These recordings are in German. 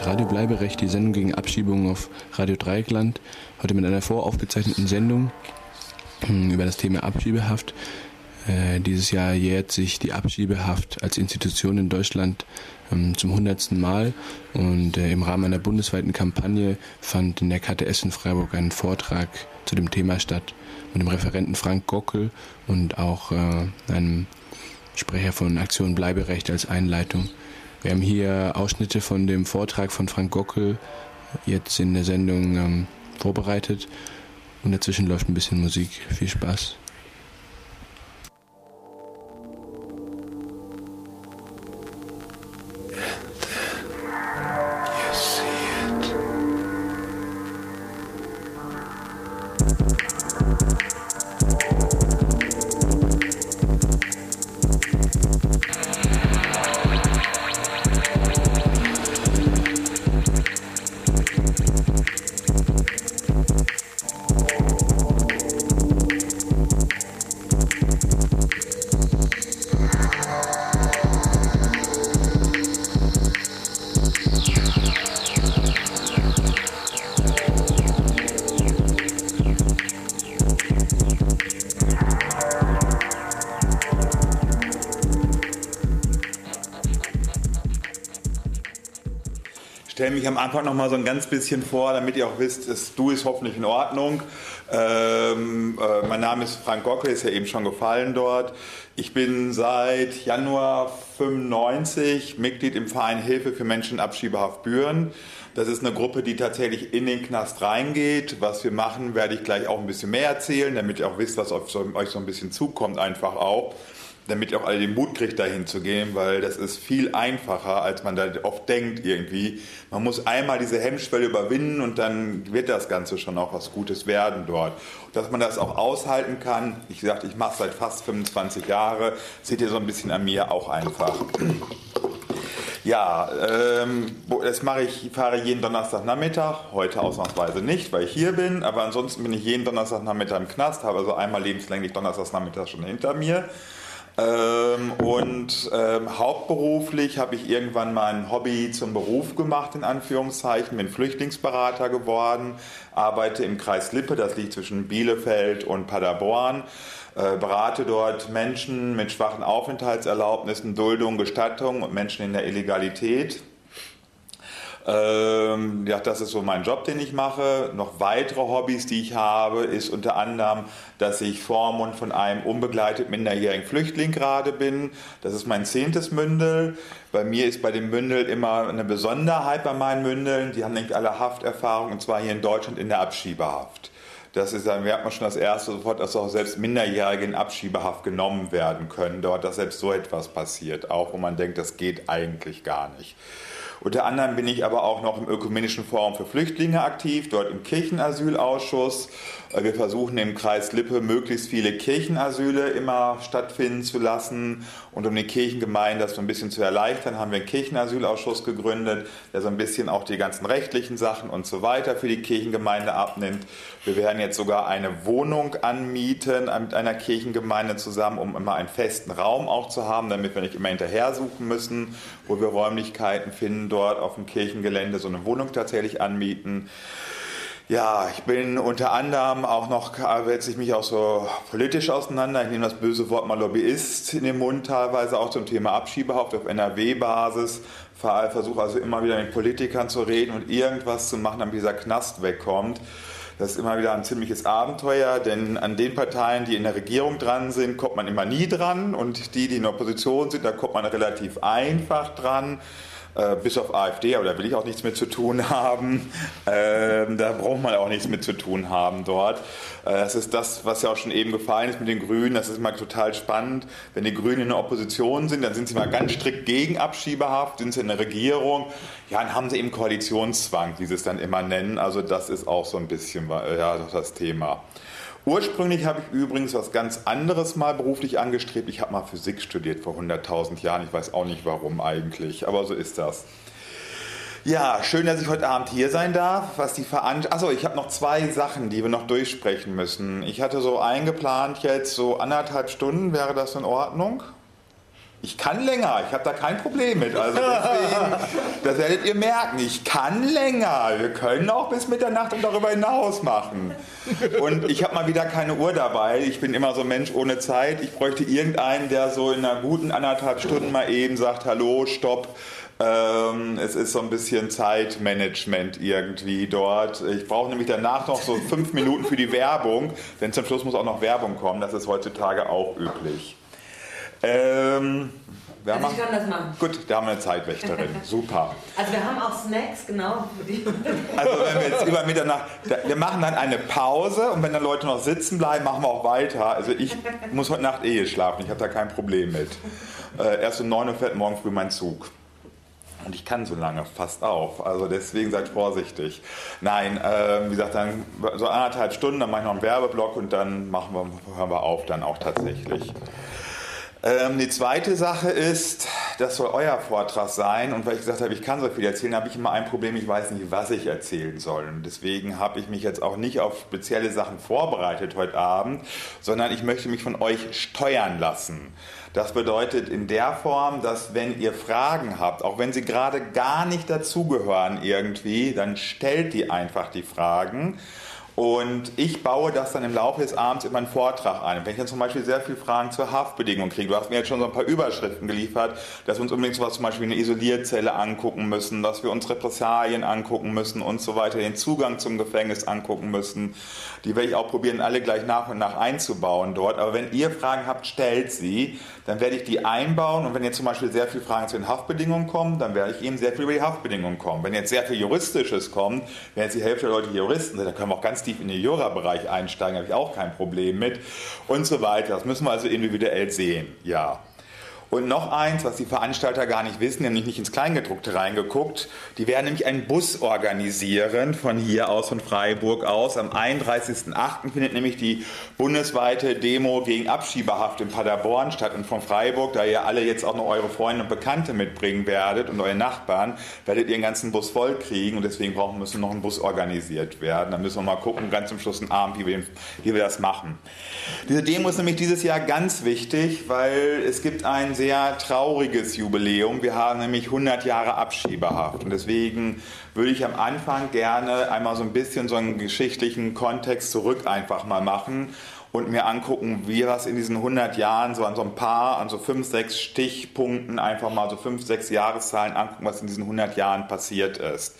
hört Radio Bleiberecht, die Sendung gegen Abschiebungen auf Radio Dreieckland. Heute mit einer voraufgezeichneten Sendung hm, über das Thema Abschiebehaft. Äh, dieses Jahr jährt sich die Abschiebehaft als Institution in Deutschland ähm, zum hundertsten Mal und äh, im Rahmen einer bundesweiten Kampagne fand in der KTS in Freiburg ein Vortrag zu dem Thema statt mit dem Referenten Frank Gockel und auch äh, einem Sprecher von Aktion Bleiberecht als Einleitung. Wir haben hier Ausschnitte von dem Vortrag von Frank Gockel jetzt in der Sendung ähm, vorbereitet und dazwischen läuft ein bisschen Musik. Viel Spaß. Anfang noch mal so ein ganz bisschen vor, damit ihr auch wisst, das Du ist hoffentlich in Ordnung. Ähm, äh, mein Name ist Frank Gocke, ist ja eben schon gefallen dort. Ich bin seit Januar 95 Mitglied im Verein Hilfe für Menschen in Abschiebehaft Büren. Das ist eine Gruppe, die tatsächlich in den Knast reingeht. Was wir machen, werde ich gleich auch ein bisschen mehr erzählen, damit ihr auch wisst, was euch so ein bisschen zukommt, einfach auch damit ihr auch alle den Mut kriegt, dahin zu gehen, weil das ist viel einfacher, als man da oft denkt irgendwie. Man muss einmal diese Hemmschwelle überwinden und dann wird das Ganze schon auch was Gutes werden dort. Dass man das auch aushalten kann, ich sagte, ich mache es seit fast 25 Jahren, seht ihr so ein bisschen an mir auch einfach. Ja, ähm, das mache ich, fahre jeden Donnerstagnachmittag, heute ausnahmsweise nicht, weil ich hier bin, aber ansonsten bin ich jeden Donnerstagnachmittag im Knast, habe also einmal lebenslänglich Donnerstagnachmittag schon hinter mir. Ähm, und ähm, hauptberuflich habe ich irgendwann mein Hobby zum Beruf gemacht, in Anführungszeichen, bin Flüchtlingsberater geworden, arbeite im Kreis Lippe, das liegt zwischen Bielefeld und Paderborn, äh, berate dort Menschen mit schwachen Aufenthaltserlaubnissen, Duldung, Gestattung und Menschen in der Illegalität. Ähm, ja, das ist so mein Job, den ich mache. Noch weitere Hobbys, die ich habe, ist unter anderem, dass ich Vormund von einem unbegleitet minderjährigen Flüchtling gerade bin. Das ist mein zehntes Mündel. Bei mir ist bei den Mündeln immer eine Besonderheit bei meinen Mündeln. Die haben nämlich alle Hafterfahrung und zwar hier in Deutschland in der Abschiebehaft. Das ist, dann merkt man schon das erste sofort, dass auch selbst Minderjährige in Abschiebehaft genommen werden können. Dort, dass selbst so etwas passiert, auch wo man denkt, das geht eigentlich gar nicht. Unter anderem bin ich aber auch noch im Ökumenischen Forum für Flüchtlinge aktiv, dort im Kirchenasylausschuss. Äh, wir versuchen im Kreis Lippe möglichst viele Kirchenasyle immer stattfinden zu lassen. Und um die Kirchengemeinden das so ein bisschen zu erleichtern, haben wir einen Kirchenasylausschuss gegründet, der so ein bisschen auch die ganzen rechtlichen Sachen und so weiter für die Kirchengemeinde abnimmt. Wir werden jetzt sogar eine Wohnung anmieten mit einer Kirchengemeinde zusammen, um immer einen festen Raum auch zu haben, damit wir nicht immer hinterher suchen müssen, wo wir Räumlichkeiten finden, dort auf dem Kirchengelände so eine Wohnung tatsächlich anmieten. Ja, ich bin unter anderem auch noch, setze ich mich auch so politisch auseinander. Ich nehme das böse Wort mal Lobbyist in den Mund teilweise auch zum Thema Abschiebehaft auf NRW-Basis. Versuche also immer wieder mit Politikern zu reden und irgendwas zu machen, damit dieser Knast wegkommt. Das ist immer wieder ein ziemliches Abenteuer, denn an den Parteien, die in der Regierung dran sind, kommt man immer nie dran und die, die in der Opposition sind, da kommt man relativ einfach dran. Äh, bis auf AfD, aber da will ich auch nichts mit zu tun haben. Äh, da braucht man auch nichts mit zu tun haben dort. Äh, das ist das, was ja auch schon eben gefallen ist mit den Grünen. Das ist immer total spannend. Wenn die Grünen in der Opposition sind, dann sind sie mal ganz strikt gegen Abschiebehaft, sind sie in der Regierung. Ja, dann haben sie eben Koalitionszwang, wie sie es dann immer nennen. Also das ist auch so ein bisschen ja, das Thema. Ursprünglich habe ich übrigens was ganz anderes mal beruflich angestrebt. Ich habe mal Physik studiert vor 100.000 Jahren. Ich weiß auch nicht warum eigentlich, aber so ist das. Ja, schön, dass ich heute Abend hier sein darf. Was die Veranst Achso, ich habe noch zwei Sachen, die wir noch durchsprechen müssen. Ich hatte so eingeplant jetzt so anderthalb Stunden. Wäre das in Ordnung? Ich kann länger, ich habe da kein Problem mit. Also deswegen, das werdet ihr merken, ich kann länger. Wir können auch bis Mitternacht und darüber hinaus machen. Und ich habe mal wieder keine Uhr dabei. Ich bin immer so ein Mensch ohne Zeit. Ich bräuchte irgendeinen, der so in einer guten anderthalb Stunden mal eben sagt, hallo, stopp. Ähm, es ist so ein bisschen Zeitmanagement irgendwie dort. Ich brauche nämlich danach noch so fünf Minuten für die Werbung, denn zum Schluss muss auch noch Werbung kommen. Das ist heutzutage auch üblich. Ähm, wir also ich kann das machen. Gut, da haben wir eine Zeitwächterin. Super. Also wir haben auch Snacks, genau. Also wenn wir jetzt über Mitternacht, wir machen dann eine Pause und wenn dann Leute noch sitzen bleiben, machen wir auch weiter. Also ich muss heute Nacht eh schlafen, ich habe da kein Problem mit. Äh, erst um 9 Uhr fährt morgen früh mein Zug. Und ich kann so lange fast auch. Also deswegen seid vorsichtig. Nein, äh, wie gesagt, dann so anderthalb Stunden, dann mache ich noch einen Werbeblock und dann machen wir, hören wir auf dann auch tatsächlich. Ähm, die zweite Sache ist, das soll euer Vortrag sein. Und weil ich gesagt habe, ich kann so viel erzählen, habe ich immer ein Problem, ich weiß nicht, was ich erzählen soll. Und deswegen habe ich mich jetzt auch nicht auf spezielle Sachen vorbereitet heute Abend, sondern ich möchte mich von euch steuern lassen. Das bedeutet in der Form, dass wenn ihr Fragen habt, auch wenn sie gerade gar nicht dazugehören irgendwie, dann stellt die einfach die Fragen. Und ich baue das dann im Laufe des Abends in meinen Vortrag ein. Wenn ich dann zum Beispiel sehr viele Fragen zur Haftbedingung kriege, du hast mir jetzt schon so ein paar Überschriften geliefert, dass wir uns unbedingt sowas zum Beispiel eine Isolierzelle angucken müssen, dass wir uns Repressalien angucken müssen und so weiter, den Zugang zum Gefängnis angucken müssen. Die werde ich auch probieren, alle gleich nach und nach einzubauen dort. Aber wenn ihr Fragen habt, stellt sie. Dann werde ich die einbauen. Und wenn jetzt zum Beispiel sehr viele Fragen zu den Haftbedingungen kommen, dann werde ich eben sehr viel über die Haftbedingungen kommen. Wenn jetzt sehr viel Juristisches kommt, wenn jetzt die Hälfte der Leute Juristen sind, dann können wir auch ganz tief in den Jura-Bereich einsteigen, habe ich auch kein Problem mit. Und so weiter. Das müssen wir also individuell sehen. Ja. Und noch eins, was die Veranstalter gar nicht wissen, nämlich nicht ins Kleingedruckte reingeguckt. Die werden nämlich einen Bus organisieren von hier aus, von Freiburg aus. Am 31.08. findet nämlich die bundesweite Demo gegen Abschiebehaft in Paderborn statt. Und von Freiburg, da ihr alle jetzt auch noch eure Freunde und Bekannte mitbringen werdet und eure Nachbarn, werdet ihr den ganzen Bus voll kriegen. Und deswegen brauchen, müssen noch ein Bus organisiert werden. Da müssen wir mal gucken, ganz zum Schluss einen Abend, wie wir, wie wir das machen. Diese Demo ist nämlich dieses Jahr ganz wichtig, weil es gibt einen sehr trauriges Jubiläum. Wir haben nämlich 100 Jahre Abschiebehaft. Und deswegen würde ich am Anfang gerne einmal so ein bisschen so einen geschichtlichen Kontext zurück einfach mal machen und mir angucken, wie was in diesen 100 Jahren so an so ein paar, an so fünf, sechs Stichpunkten einfach mal so fünf, sechs Jahreszahlen angucken, was in diesen 100 Jahren passiert ist.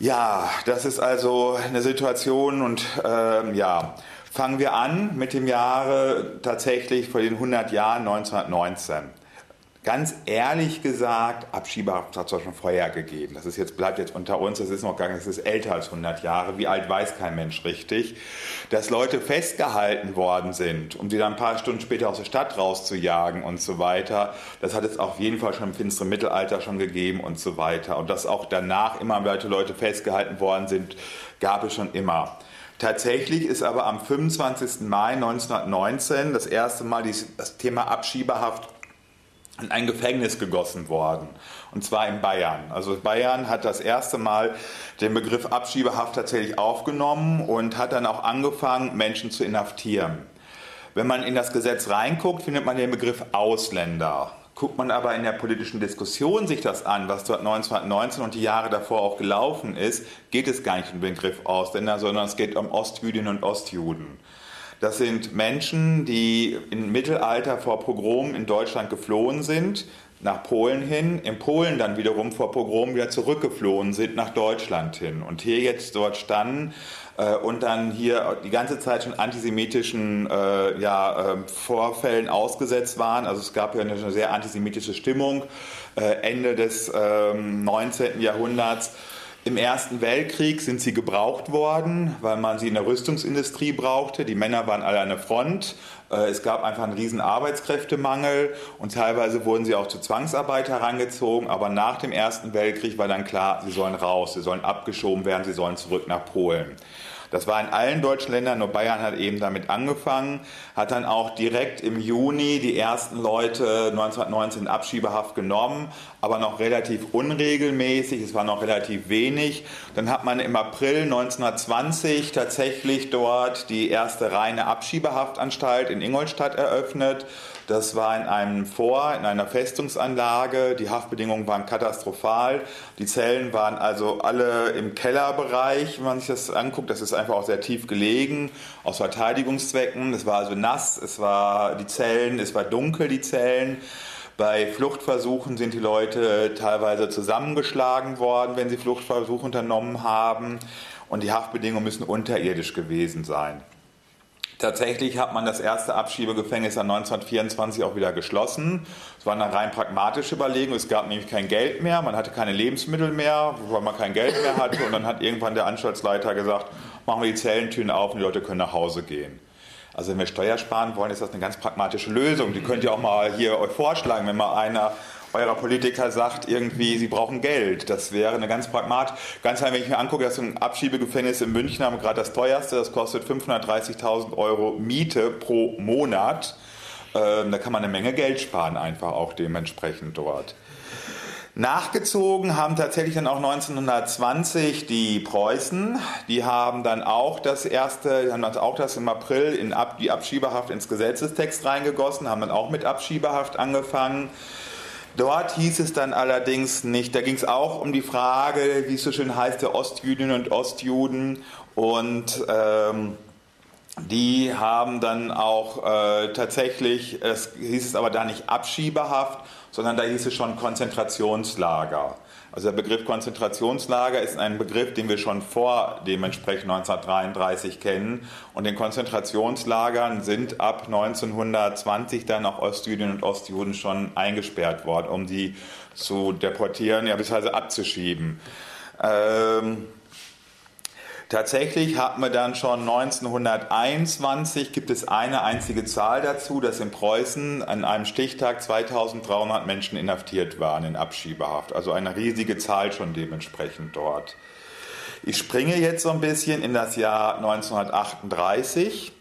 Ja, das ist also eine Situation und ähm, ja, Fangen wir an mit dem Jahre tatsächlich vor den 100 Jahren 1919. Ganz ehrlich gesagt, Abschiebehaft hat es schon vorher gegeben. Das ist jetzt, bleibt jetzt unter uns, das ist noch gar nicht, das ist älter als 100 Jahre. Wie alt weiß kein Mensch richtig. Dass Leute festgehalten worden sind, um sie dann ein paar Stunden später aus der Stadt rauszujagen und so weiter, das hat es auf jeden Fall schon im finsteren Mittelalter schon gegeben und so weiter. Und dass auch danach immer weiter Leute festgehalten worden sind, gab es schon immer. Tatsächlich ist aber am 25. Mai 1919 das erste Mal das Thema Abschiebehaft in ein Gefängnis gegossen worden. Und zwar in Bayern. Also Bayern hat das erste Mal den Begriff Abschiebehaft tatsächlich aufgenommen und hat dann auch angefangen, Menschen zu inhaftieren. Wenn man in das Gesetz reinguckt, findet man den Begriff Ausländer. Guckt man aber in der politischen Diskussion sich das an, was dort 1919 und die Jahre davor auch gelaufen ist, geht es gar nicht um den Begriff Ausländer, sondern es geht um Ostjüdinnen und Ostjuden. Das sind Menschen, die im Mittelalter vor Pogrom in Deutschland geflohen sind, nach Polen hin, in Polen dann wiederum vor Pogrom wieder zurückgeflohen sind nach Deutschland hin und hier jetzt dort standen äh, und dann hier die ganze Zeit schon antisemitischen äh, ja, äh, Vorfällen ausgesetzt waren. Also es gab ja eine, eine sehr antisemitische Stimmung äh, Ende des 19. Ähm, Jahrhunderts. Im Ersten Weltkrieg sind sie gebraucht worden, weil man sie in der Rüstungsindustrie brauchte. Die Männer waren alle an der Front. Äh, es gab einfach einen riesen Arbeitskräftemangel und teilweise wurden sie auch zu Zwangsarbeit herangezogen. Aber nach dem Ersten Weltkrieg war dann klar, sie sollen raus, sie sollen abgeschoben werden, sie sollen zurück nach Polen. Das war in allen deutschen Ländern, nur Bayern hat eben damit angefangen, hat dann auch direkt im Juni die ersten Leute 1919 in Abschiebehaft genommen, aber noch relativ unregelmäßig, es war noch relativ wenig. Dann hat man im April 1920 tatsächlich dort die erste reine Abschiebehaftanstalt in Ingolstadt eröffnet Das war in einem Vor, in einer Festungsanlage. Die Haftbedingungen waren katastrophal. Die Zellen waren also alle im Kellerbereich, wenn man sich das anguckt. Das ist einfach auch sehr tief gelegen, aus Verteidigungszwecken. Es war also nass, es war die Zellen, es war dunkel, die Zellen. Bei Fluchtversuchen sind die Leute teilweise zusammengeschlagen worden, wenn sie Fluchtversuche unternommen haben. Und die Haftbedingungen müssen unterirdisch gewesen sein. Tatsächlich hat man das erste Abschiebegefängnis dann 1924 auch wieder geschlossen. Es war eine rein pragmatische Überlegung. Es gab nämlich kein Geld mehr, man hatte keine Lebensmittel mehr, weil man kein Geld mehr hatte. Und dann hat irgendwann der Anstaltsleiter gesagt, machen wir die Zellentüren auf und die Leute können nach Hause gehen. Also wenn wir Steuer sparen wollen, ist das eine ganz pragmatische Lösung. Die könnt ihr auch mal hier euch vorschlagen, wenn mal einer eurer Politiker sagt irgendwie, sie brauchen Geld. Das wäre eine ganz pragmatische. Ganz einfach, wenn ich mir angucke, dass ein Abschiebegefängnis in München haben gerade das teuerste, das kostet 530.000 Euro Miete pro Monat. Ähm, da kann man eine Menge Geld sparen, einfach auch dementsprechend dort. Nachgezogen haben tatsächlich dann auch 1920 die Preußen. Die haben dann auch das erste, haben dann auch das im April in Ab, die Abschiebehaft ins Gesetzestext reingegossen, haben dann auch mit Abschiebehaft angefangen. Dort hieß es dann allerdings nicht, da ging es auch um die Frage, wie es so schön heißt, der Ostjüdinnen und Ostjuden. Und ähm, die haben dann auch äh, tatsächlich, es hieß es aber da nicht Abschiebehaft, sondern da hieß es schon Konzentrationslager. Also der Begriff Konzentrationslager ist ein Begriff, den wir schon vor dementsprechend 1933 kennen. Und in Konzentrationslagern sind ab 1920 dann auch Ostjüdinnen und Ostjuden schon eingesperrt worden, um sie zu deportieren, ja, beziehungsweise abzuschieben. Ähm, Tatsächlich hat man dann schon 1921, gibt es eine einzige Zahl dazu, dass in Preußen an einem Stichtag 2300 Menschen inhaftiert waren in Abschiebehaft. Also eine riesige Zahl schon dementsprechend dort. Ich springe jetzt so ein bisschen in das Jahr 1938.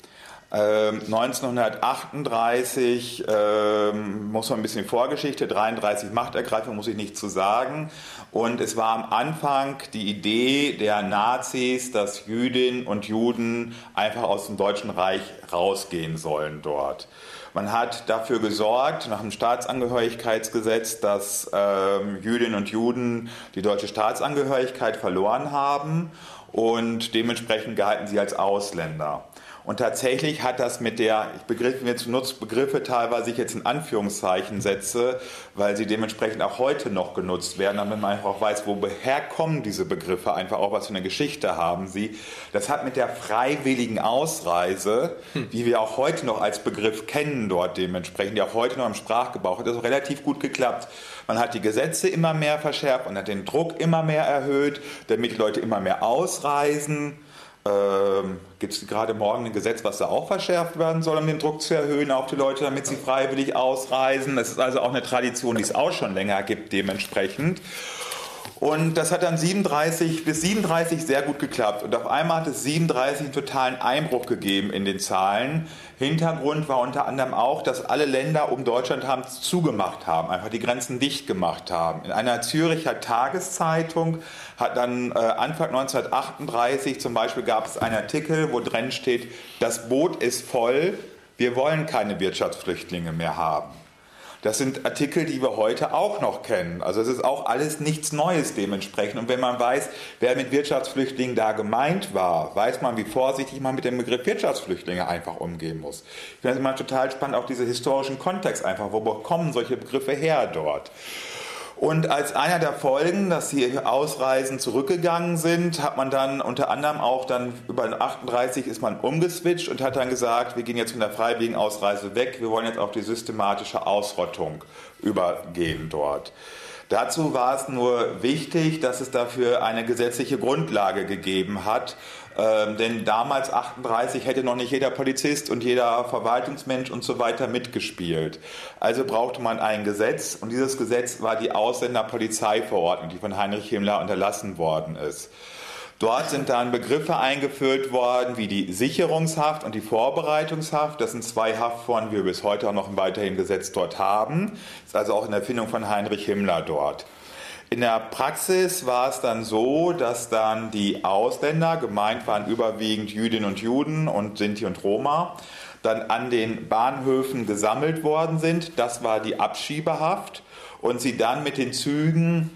1938 ähm, ähm, muss man ein bisschen Vorgeschichte, 33 Machtergreifung muss ich nicht zu sagen. Und es war am Anfang die Idee der Nazis, dass Jüdinnen und Juden einfach aus dem Deutschen Reich rausgehen sollen dort. Man hat dafür gesorgt, nach dem Staatsangehörigkeitsgesetz, dass ähm, Jüdinnen und Juden die deutsche Staatsangehörigkeit verloren haben und dementsprechend galten sie als Ausländer. Und tatsächlich hat das mit der, ich begriff, jetzt nutze Begriffe teilweise ich jetzt in Anführungszeichen setze, weil sie dementsprechend auch heute noch genutzt werden, damit man einfach auch weiß, woher kommen diese Begriffe, einfach auch was für eine Geschichte haben sie. Das hat mit der freiwilligen Ausreise, hm. die wir auch heute noch als Begriff kennen dort dementsprechend, die auch heute noch im Sprachgebrauch hat, das relativ gut geklappt. Man hat die Gesetze immer mehr verschärft, man hat den Druck immer mehr erhöht, damit die Leute immer mehr ausreisen. Ähm, Gibt es gerade morgen ein Gesetz, was da auch verschärft werden soll, um den Druck zu erhöhen auf die Leute, damit sie freiwillig ausreisen? Das ist also auch eine Tradition, die es auch schon länger gibt, dementsprechend. Und das hat dann 37 bis 37 sehr gut geklappt. Und auf einmal hat es 37 einen totalen Einbruch gegeben in den Zahlen. Hintergrund war unter anderem auch, dass alle Länder um Deutschland haben zugemacht haben, einfach die Grenzen dicht gemacht haben. In einer Züricher Tageszeitung hat dann äh, Anfang 1938 zum Beispiel gab es einen Artikel, wo drin steht, das Boot ist voll, wir wollen keine Wirtschaftsflüchtlinge mehr haben. Das sind Artikel, die wir heute auch noch kennen. Also es ist auch alles nichts Neues dementsprechend. Und wenn man weiß, wer mit Wirtschaftsflüchtlingen da gemeint war, weiß man, wie vorsichtig man mit dem Begriff Wirtschaftsflüchtlinge einfach umgehen muss. Ich finde es immer total spannend, auch diesen historischen Kontext einfach. Wo kommen solche Begriffe her dort? Und als einer der Folgen, dass die Ausreisen zurückgegangen sind, hat man dann unter anderem auch dann über 38 ist man umgeswitcht und hat dann gesagt, wir gehen jetzt von der freiwilligen Ausreise weg, wir wollen jetzt auf die systematische Ausrottung übergehen dort. Dazu war es nur wichtig, dass es dafür eine gesetzliche Grundlage gegeben hat, ähm, denn damals 38 hätte noch nicht jeder Polizist und jeder Verwaltungsmensch und so weiter mitgespielt. Also brauchte man ein Gesetz und dieses Gesetz war die Ausländerpolizeiverordnung, die von Heinrich Himmler unterlassen worden ist. Dort sind dann Begriffe eingeführt worden wie die Sicherungshaft und die Vorbereitungshaft. Das sind zwei Haftformen, die wir bis heute auch noch weiterhin Gesetz dort haben. Das ist also auch in der Erfindung von Heinrich Himmler dort. In der Praxis war es dann so, dass dann die Ausländer, gemeint waren überwiegend Jüdinnen und Juden und Sinti und Roma, dann an den Bahnhöfen gesammelt worden sind. Das war die Abschiebehaft. Und sie dann mit den Zügen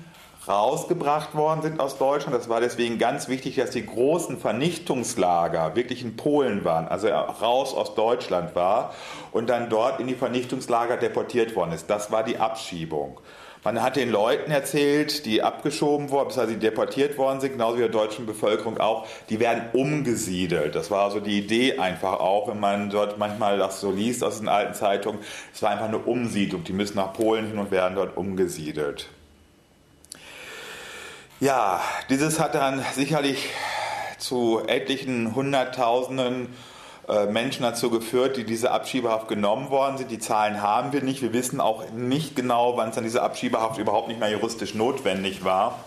rausgebracht worden sind aus Deutschland. Das war deswegen ganz wichtig, dass die großen Vernichtungslager wirklich in Polen waren, also raus aus Deutschland war und dann dort in die Vernichtungslager deportiert worden ist. Das war die Abschiebung. Man hat den Leuten erzählt, die abgeschoben wurden, das heißt, die deportiert worden sind, genauso wie der deutschen Bevölkerung auch, die werden umgesiedelt. Das war so die Idee einfach auch, wenn man dort manchmal das so liest aus den alten Zeitungen. Es war einfach eine Umsiedlung. Die müssen nach Polen hin und werden dort umgesiedelt. Ja, dieses hat dann sicherlich zu etlichen Hunderttausenden Menschen dazu geführt, die diese Abschiebehaft genommen worden sind. Die Zahlen haben wir nicht. Wir wissen auch nicht genau, wann es dann diese Abschiebehaft überhaupt nicht mehr juristisch notwendig war.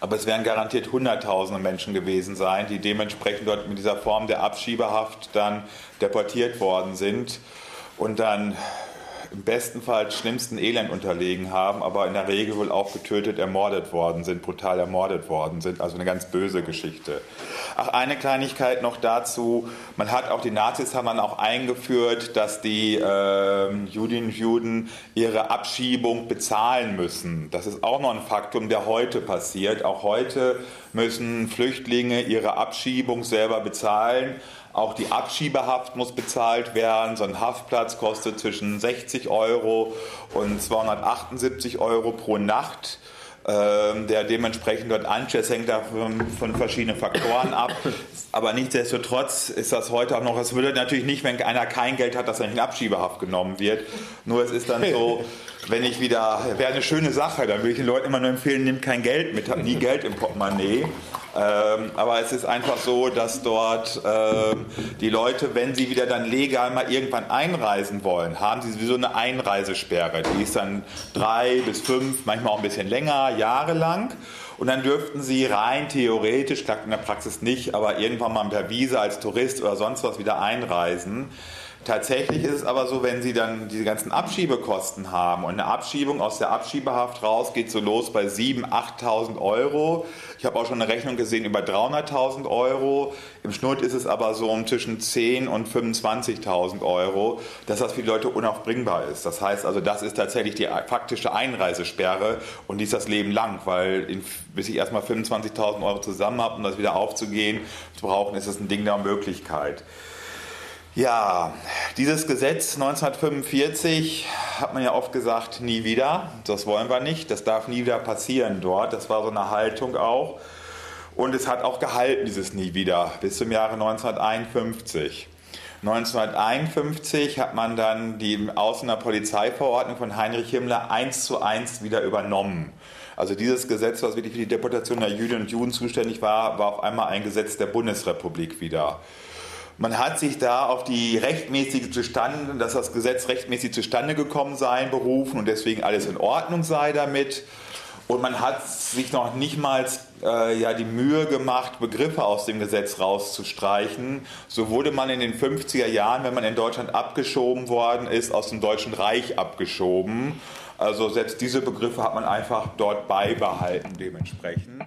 Aber es werden garantiert Hunderttausende Menschen gewesen sein, die dementsprechend dort mit dieser Form der Abschiebehaft dann deportiert worden sind und dann im besten Fall schlimmsten Elend unterlegen haben, aber in der Regel wohl auch getötet, ermordet worden sind, brutal ermordet worden sind. Also eine ganz böse Geschichte. Ach, eine Kleinigkeit noch dazu. Man hat auch, die Nazis haben dann auch eingeführt, dass die äh, Judinnen und Juden ihre Abschiebung bezahlen müssen. Das ist auch noch ein Faktum, der heute passiert. Auch heute müssen Flüchtlinge ihre Abschiebung selber bezahlen. Auch die Abschiebehaft muss bezahlt werden. So ein Haftplatz kostet zwischen 60 Euro und 278 Euro pro Nacht ähm, der dementsprechend dort ansteht. Es hängt davon von verschiedenen Faktoren ab. Aber nichtsdestotrotz ist das heute auch noch, es würde natürlich nicht, wenn einer kein Geld hat, dass er nicht in Abschiebehaft genommen wird. Nur es ist dann so, wenn ich wieder, wäre eine schöne Sache, dann würde ich den Leuten immer nur empfehlen, nimmt kein Geld mit, habt nie Geld im Portemonnaie. Ähm, aber es ist einfach so, dass dort ähm, die Leute, wenn sie wieder dann legal mal irgendwann einreisen wollen, haben sie sowieso eine Einreisesperre. Die ist dann drei bis fünf, manchmal auch ein bisschen länger, Jahre lang. Und dann dürften sie rein theoretisch, klappt in der Praxis nicht, aber irgendwann mal per Visa als Tourist oder sonst was wieder einreisen. Tatsächlich ist es aber so, wenn Sie dann diese ganzen Abschiebekosten haben und eine Abschiebung aus der Abschiebehaft raus geht so los bei 7.000, 8.000 Euro. Ich habe auch schon eine Rechnung gesehen über 300.000 Euro. Im Schnitt ist es aber so um zwischen 10.000 und 25.000 Euro, dass das für die Leute unaufbringbar ist. Das heißt also, das ist tatsächlich die faktische Einreisesperre und die ist das Leben lang, weil in, bis ich erstmal 25.000 Euro zusammen habe, um das wieder aufzugehen, zu brauchen, ist es ein Ding der Möglichkeit. Ja, dieses Gesetz 1945 hat man ja oft gesagt, nie wieder. Das wollen wir nicht. Das darf nie wieder passieren dort. Das war so eine Haltung auch. Und es hat auch gehalten, dieses nie wieder, bis zum Jahre 1951. 1951 hat man dann die Außener Polizeiverordnung von Heinrich Himmler eins zu eins wieder übernommen. Also dieses Gesetz, was wirklich für die Deportation der Jüdinnen und Juden zuständig war, war auf einmal ein Gesetz der Bundesrepublik wieder. Man hat sich da auf die rechtmäßige zustande, dass das Gesetz rechtmäßig zustande gekommen sei, berufen und deswegen alles in Ordnung sei damit. Und man hat sich noch nicht mal äh, ja, die Mühe gemacht, Begriffe aus dem Gesetz rauszustreichen. So wurde man in den 50er Jahren, wenn man in Deutschland abgeschoben worden ist, aus dem Deutschen Reich abgeschoben. Also selbst diese Begriffe hat man einfach dort beibehalten dementsprechend.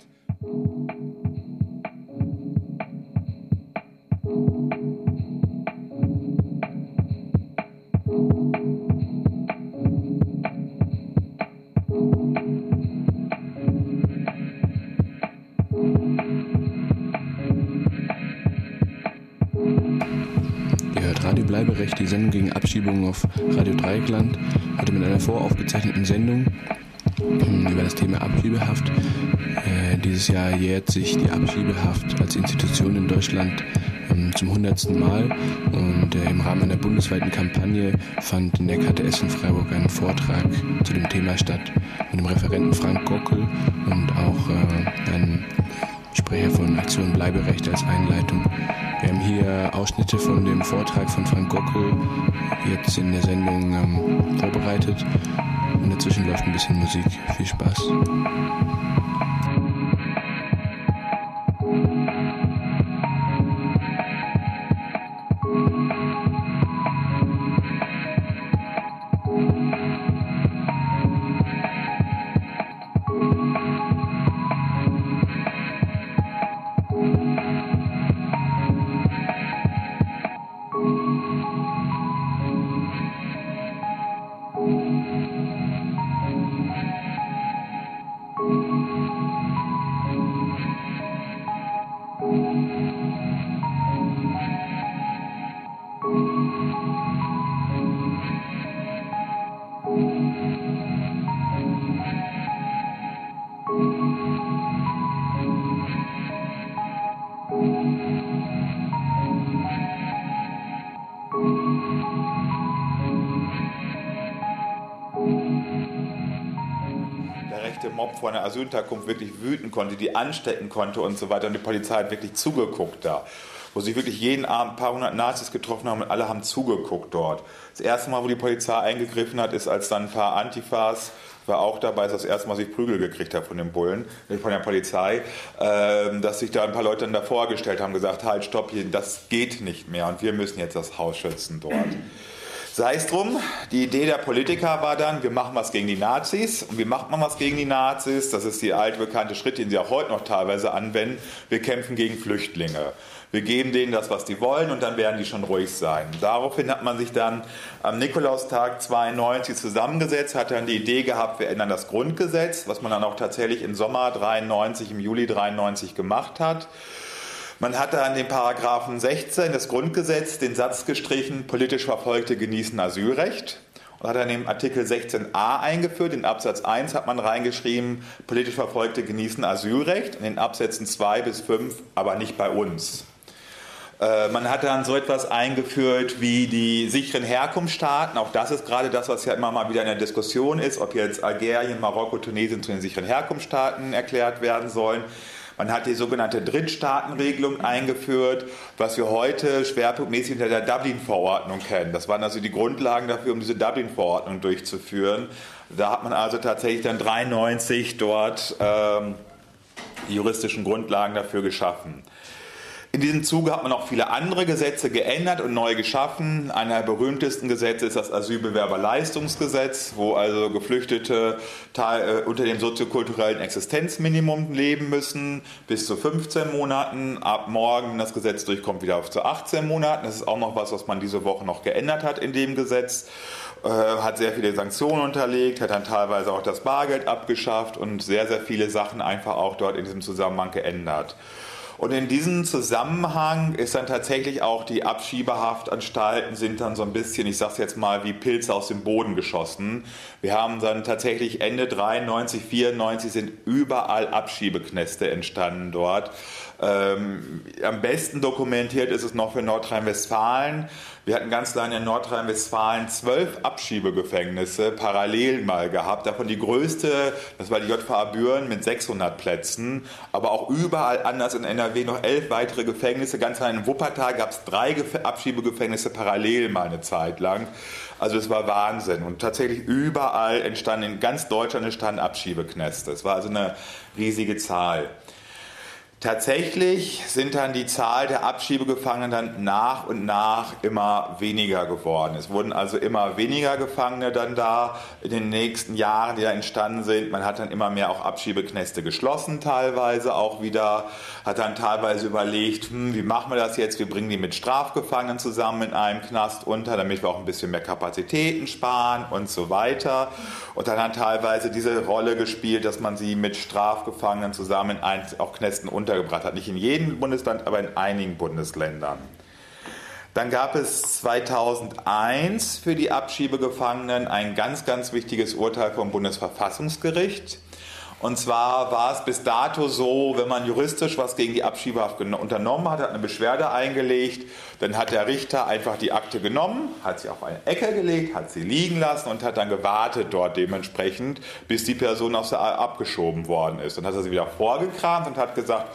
Bleiberecht, die Sendung gegen Abschiebungen auf Radio Dreieckland, heute mit einer voraufgezeichneten Sendung hm, über das Thema Abschiebehaft. Äh, dieses Jahr jährt sich die Abschiebehaft als Institution in Deutschland ähm, zum hundertsten Mal und äh, im Rahmen einer bundesweiten Kampagne fand in der KTS in Freiburg ein Vortrag zu dem Thema statt mit dem Referenten Frank Gockel und auch äh, einem Sprecher von Aktion Bleiberecht als Einleitung. Wir haben hier Ausschnitte von dem Vortrag von Frank Gockel jetzt in der Sendung ähm, vorbereitet und dazwischen läuft ein bisschen Musik. Viel Spaß. Rechte Mob vor einer Asylunterkunft wirklich wüten konnte, die anstecken konnte und so weiter. Und die Polizei hat wirklich zugeguckt da wo sich wirklich jeden Abend ein paar hundert Nazis getroffen haben und alle haben zugeguckt dort. Das erste Mal, wo die Polizei eingegriffen hat, ist, als dann ein paar Antifas war auch dabei, dass das erste Mal sich Prügel gekriegt hat von den Bullen, von der Polizei, äh, dass sich da ein paar Leute dann davor gestellt haben, gesagt, halt, stopp, hier, das geht nicht mehr und wir müssen jetzt das Haus schützen dort. Sei es drum, die Idee der Politiker war dann, wir machen was gegen die Nazis. Und wie macht man was gegen die Nazis? Das ist die alte bekannte Schritt, den sie auch heute noch teilweise anwenden. Wir kämpfen gegen Flüchtlinge. Wir geben denen das, was die wollen und dann werden die schon ruhig sein. Daraufhin hat man sich dann am Nikolaustag 92 zusammengesetzt, hat dann die Idee gehabt, wir ändern das Grundgesetz, was man dann auch tatsächlich im Sommer 93, im Juli 93 gemacht hat. Man hat da an den Paragraphen 16 des Grundgesetzes den Satz gestrichen, politisch Verfolgte genießen Asylrecht und hat dann den Artikel 16a eingeführt. In Absatz 1 hat man reingeschrieben, politisch Verfolgte genießen Asylrecht und in Absätzen 2 bis 5 aber nicht bei uns. Äh, man hat dann so etwas eingeführt wie die sicheren Herkunftsstaaten. Auch das ist gerade das, was ja immer mal wieder in der Diskussion ist, ob jetzt Algerien, Marokko, Tunesien zu den sicheren Herkunftsstaaten erklärt werden sollen. Man hat die sogenannte Drittstaatenregelung eingeführt, was wir heute schwerpunktmäßig unter der Dublin-Verordnung kennen. Das waren also die Grundlagen dafür, um diese Dublin-Verordnung durchzuführen. Da hat man also tatsächlich dann 93 dort ähm, die juristischen Grundlagen dafür geschaffen. In diesem Zuge hat man auch viele andere Gesetze geändert und neu geschaffen. Einer der berühmtesten Gesetze ist das Asylbewerberleistungsgesetz, wo also Geflüchtete äh, unter dem soziokulturellen Existenzminimum leben müssen, bis zu 15 Monaten. Ab morgen, das Gesetz durchkommt, wieder auf zu 18 Monaten. Das ist auch noch was, was man diese Woche noch geändert hat in dem Gesetz. Äh, hat sehr viele Sanktionen unterlegt, hat dann teilweise auch das Bargeld abgeschafft und sehr, sehr viele Sachen einfach auch dort in diesem Zusammenhang geändert. Und in diesem Zusammenhang ist dann tatsächlich auch die Abschiebehaftanstalten sind dann so ein bisschen, ich sage es jetzt mal, wie Pilze aus dem Boden geschossen. Wir haben dann tatsächlich Ende 93, 94 sind überall Abschiebeknäste entstanden dort. Ähm, am besten dokumentiert ist es noch für Nordrhein-Westfalen. Wir hatten ganz lange in Nordrhein-Westfalen zwölf Abschiebegefängnisse parallel mal gehabt. Davon die größte, das war die JVA Büren mit 600 Plätzen. Aber auch überall anders in NRW noch elf weitere Gefängnisse. Ganz allein in Wuppertal gab es drei Abschiebegefängnisse parallel mal eine Zeit lang. Also es war Wahnsinn. Und tatsächlich überall entstanden, in ganz Deutschland entstanden Abschiebeknäste. Es war also eine riesige Zahl. Tatsächlich sind dann die Zahl der Abschiebegefangenen dann nach und nach immer weniger geworden. Es wurden also immer weniger Gefangene dann da in den nächsten Jahren, die da entstanden sind. Man hat dann immer mehr auch Abschiebeknäste geschlossen, teilweise auch wieder. Hat dann teilweise überlegt, hm, wie machen wir das jetzt? Wir bringen die mit Strafgefangenen zusammen in einem Knast unter, damit wir auch ein bisschen mehr Kapazitäten sparen und so weiter. Und dann hat teilweise diese Rolle gespielt, dass man sie mit Strafgefangenen zusammen in auch Knästen unter untergebracht hat. Nicht in jedem Bundesland, aber in einigen Bundesländern. Dann gab es 2001 für die Abschiebegefangenen ein ganz, ganz wichtiges Urteil vom Bundesverfassungsgericht. Und zwar war es bis dato so, wenn man juristisch was gegen die Abschiebehaft unternommen hat, hat eine Beschwerde eingelegt, dann hat der Richter einfach die Akte genommen, hat sie auf eine Ecke gelegt, hat sie liegen lassen und hat dann gewartet dort dementsprechend, bis die Person aus der abgeschoben worden ist. Dann hat er sie wieder vorgekramt und hat gesagt,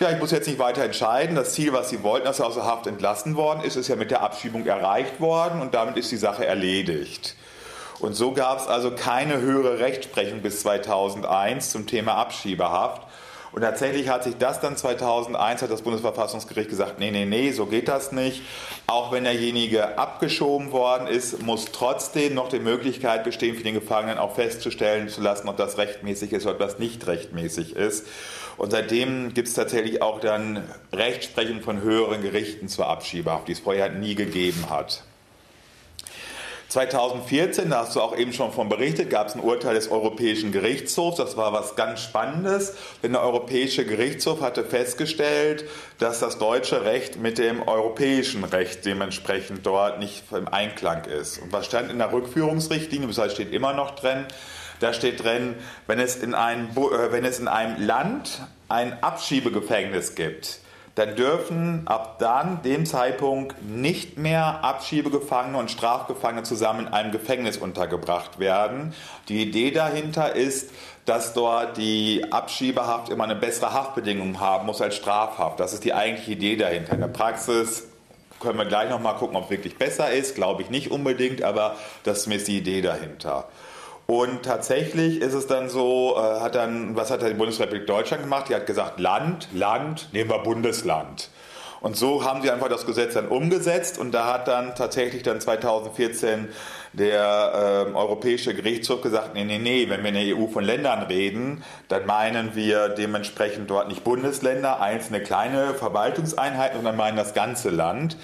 ja, ich muss jetzt nicht weiter entscheiden. Das Ziel, was Sie wollten, dass er aus der Haft entlassen worden ist, ist ja mit der Abschiebung erreicht worden und damit ist die Sache erledigt. Und so gab es also keine höhere Rechtsprechung bis 2001 zum Thema Abschiebehaft. Und tatsächlich hat sich das dann 2001, hat das Bundesverfassungsgericht gesagt, nee, nee, nee, so geht das nicht. Auch wenn derjenige abgeschoben worden ist, muss trotzdem noch die Möglichkeit bestehen, für den Gefangenen auch festzustellen zu lassen, ob das rechtmäßig ist oder ob das nicht rechtmäßig ist. Und seitdem gibt es tatsächlich auch dann Rechtsprechung von höheren Gerichten zur Abschiebehaft, die es vorher nie gegeben hat. 2014, da hast du auch eben schon von berichtet, gab es ein Urteil des Europäischen Gerichtshofs. Das war was ganz Spannendes, denn der Europäische Gerichtshof hatte festgestellt, dass das deutsche Recht mit dem europäischen Recht dementsprechend dort nicht im Einklang ist. Und was stand in der Rückführungsrichtlinie, das steht immer noch drin, da steht drin, wenn es in einem, äh, wenn es in einem Land ein Abschiebegefängnis gibt, dann dürfen ab dann, dem Zeitpunkt, nicht mehr Abschiebegefangene und Strafgefangene zusammen in einem Gefängnis untergebracht werden. Die Idee dahinter ist, dass dort die Abschiebehaft immer eine bessere Haftbedingung haben muss als Strafhaft. Das ist die eigentliche Idee dahinter. In der Praxis können wir gleich nochmal gucken, ob es wirklich besser ist. Glaube ich nicht unbedingt, aber das ist die Idee dahinter. Und tatsächlich ist es dann so, äh, hat dann, was hat die Bundesrepublik Deutschland gemacht? Die hat gesagt, Land, Land, nehmen wir Bundesland. Und so haben sie einfach das Gesetz dann umgesetzt und da hat dann tatsächlich dann 2014 der äh, Europäische Gerichtshof gesagt, nee, nee, nee, wenn wir in der EU von Ländern reden, dann meinen wir dementsprechend dort nicht Bundesländer, einzelne kleine Verwaltungseinheiten, sondern meinen das ganze Land.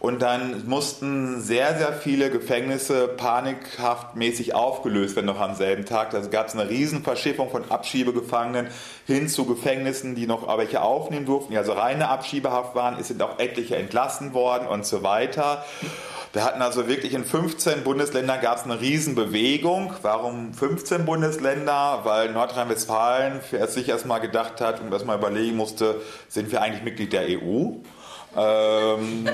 Und dann mussten sehr, sehr viele Gefängnisse panikhaftmäßig aufgelöst werden, noch am selben Tag. Da gab es eine riesen Verschiffung von Abschiebegefangenen hin zu Gefängnissen, die noch welche aufnehmen durften, die also reine Abschiebehaft waren. Es sind auch etliche entlassen worden und so weiter. Wir hatten also wirklich in 15 Bundesländern gab es eine Riesenbewegung. Warum 15 Bundesländer? Weil Nordrhein-Westfalen sich erstmal gedacht hat und erstmal überlegen musste, sind wir eigentlich Mitglied der EU? Ähm,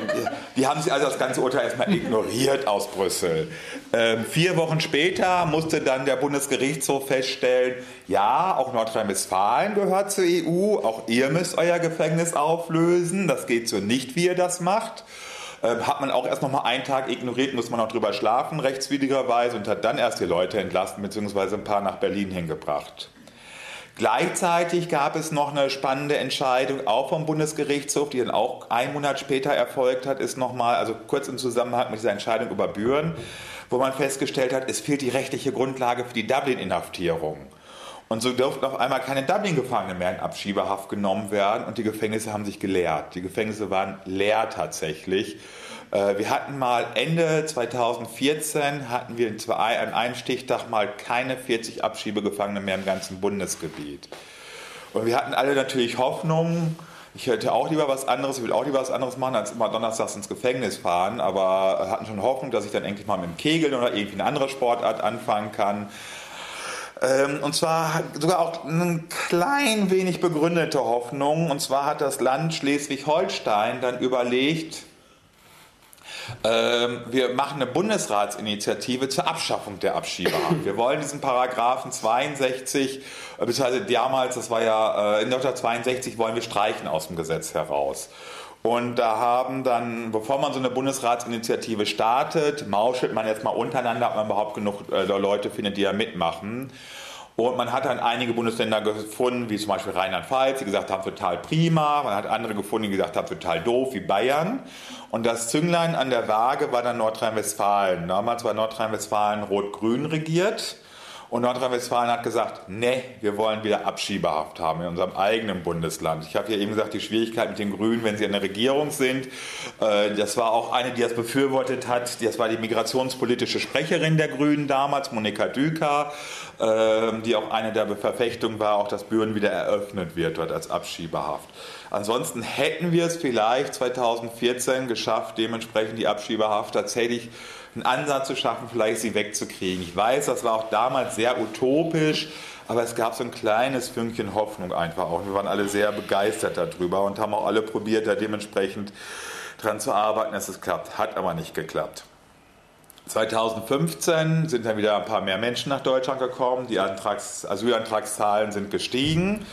die haben sich also das ganze Urteil erstmal ignoriert aus Brüssel. Ähm, vier Wochen später musste dann der Bundesgerichtshof feststellen, ja, auch Nordrhein-Westfalen gehört zur EU, auch ihr müsst euer Gefängnis auflösen, das geht so nicht, wie ihr das macht. Ähm, hat man auch erst noch mal einen Tag ignoriert, muss man auch drüber schlafen, rechtswidrigerweise, und hat dann erst die Leute entlassen, beziehungsweise ein paar nach Berlin hingebracht. Gleichzeitig gab es noch eine spannende Entscheidung, auch vom Bundesgerichtshof, die dann auch einen Monat später erfolgt hat, ist nochmal, also kurz im Zusammenhang mit dieser Entscheidung über Büren, wo man festgestellt hat, es fehlt die rechtliche Grundlage für die Dublin-Inhaftierung. Und so durften auf einmal keine Dublin-Gefangenen mehr in Abschiebehaft genommen werden und die Gefängnisse haben sich geleert. Die Gefängnisse waren leer tatsächlich. Äh, wir hatten mal Ende 2014 hatten wir an einem Stichtag mal keine 40 Abschiebegefangene mehr im ganzen Bundesgebiet. Und wir hatten alle natürlich Hoffnung, ich hätte auch lieber was anderes, ich will auch lieber was anderes machen, als immer donnerstags ins Gefängnis fahren, aber hatten schon Hoffnung, dass ich dann endlich mal mit dem Kegeln oder irgendwie eine andere Sportart anfangen kann. Ähm, und zwar sogar auch eine klein wenig begründete Hoffnung. Und zwar hat das Land Schleswig-Holstein dann überlegt, ähm, wir machen eine Bundesratsinitiative zur Abschaffung der Abschiebehaft. Wir wollen diesen Paragraphen 62, äh, beziehungsweise damals, das war ja äh, in 1962, wollen wir streichen aus dem Gesetz heraus. Und da haben dann, bevor man so eine Bundesratsinitiative startet, mauschelt man jetzt mal untereinander, ob man überhaupt genug äh, Leute findet, die da mitmachen. Und man hat dann einige Bundesländer gefunden, wie zum Beispiel Rheinland-Pfalz, die gesagt haben, total prima. Man hat andere gefunden, die gesagt haben, total doof, wie Bayern. Und das Zünglein an der Waage war dann Nordrhein-Westfalen. Damals war Nordrhein-Westfalen rot-grün regiert. Und Nordrhein-Westfalen hat gesagt, nee, wir wollen wieder Abschiebehaft haben in unserem eigenen Bundesland. Ich habe ja eben gesagt, die Schwierigkeit mit den Grünen, wenn sie in der Regierung sind. Äh, das war auch eine, die das befürwortet hat. Das war die migrationspolitische Sprecherin der Grünen damals, Monika Düker, äh, die auch eine der Verfechtungen war, auch dass Büren wieder eröffnet wird dort als Abschiebehaft. Ansonsten hätten wir es vielleicht 2014 geschafft, dementsprechend die Abschiebehaft tatsächlich einen Ansatz zu schaffen, vielleicht sie wegzukriegen. Ich weiß, das war auch damals sehr utopisch, aber es gab so ein kleines Fünkchen Hoffnung einfach auch. Wir waren alle sehr begeistert darüber und haben auch alle probiert, da dementsprechend dran zu arbeiten, dass es klappt. Hat aber nicht geklappt. 2015 sind dann wieder ein paar mehr Menschen nach Deutschland gekommen. Die Antrags Asylantragszahlen sind gestiegen.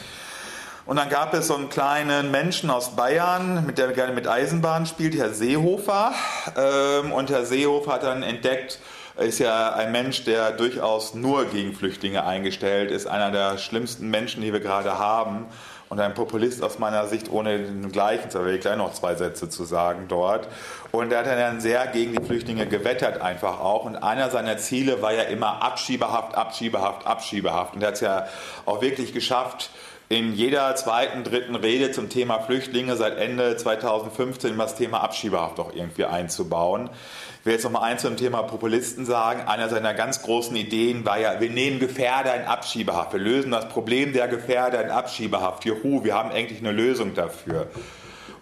Und dann gab es so einen kleinen Menschen aus Bayern, mit der gerne mit Eisenbahn spielt, Herr Seehofer. Ähm, und Herr Seehofer hat dann entdeckt, ist ja ein Mensch, der durchaus nur gegen Flüchtlinge eingestellt ist, einer der schlimmsten Menschen, die wir gerade haben. Und ein Populist aus meiner Sicht ohne den gleichen, da will ich gleich noch zwei Sätze zu sagen dort. Und er hat dann sehr gegen die Flüchtlinge gewettert einfach auch. Und einer seiner Ziele war ja immer Abschiebehaft, Abschiebehaft, Abschiebehaft. Und er hat es ja auch wirklich geschafft, in jeder zweiten, dritten Rede zum Thema Flüchtlinge seit Ende 2015 das Thema Abschiebehaft auch irgendwie einzubauen. Ich will jetzt noch mal eins zum Thema Populisten sagen. Einer seiner ganz großen Ideen war ja, wir nehmen Gefährder in Abschiebehaft. Wir lösen das Problem der Gefährder in Abschiebehaft. Juhu, wir haben endlich eine Lösung dafür.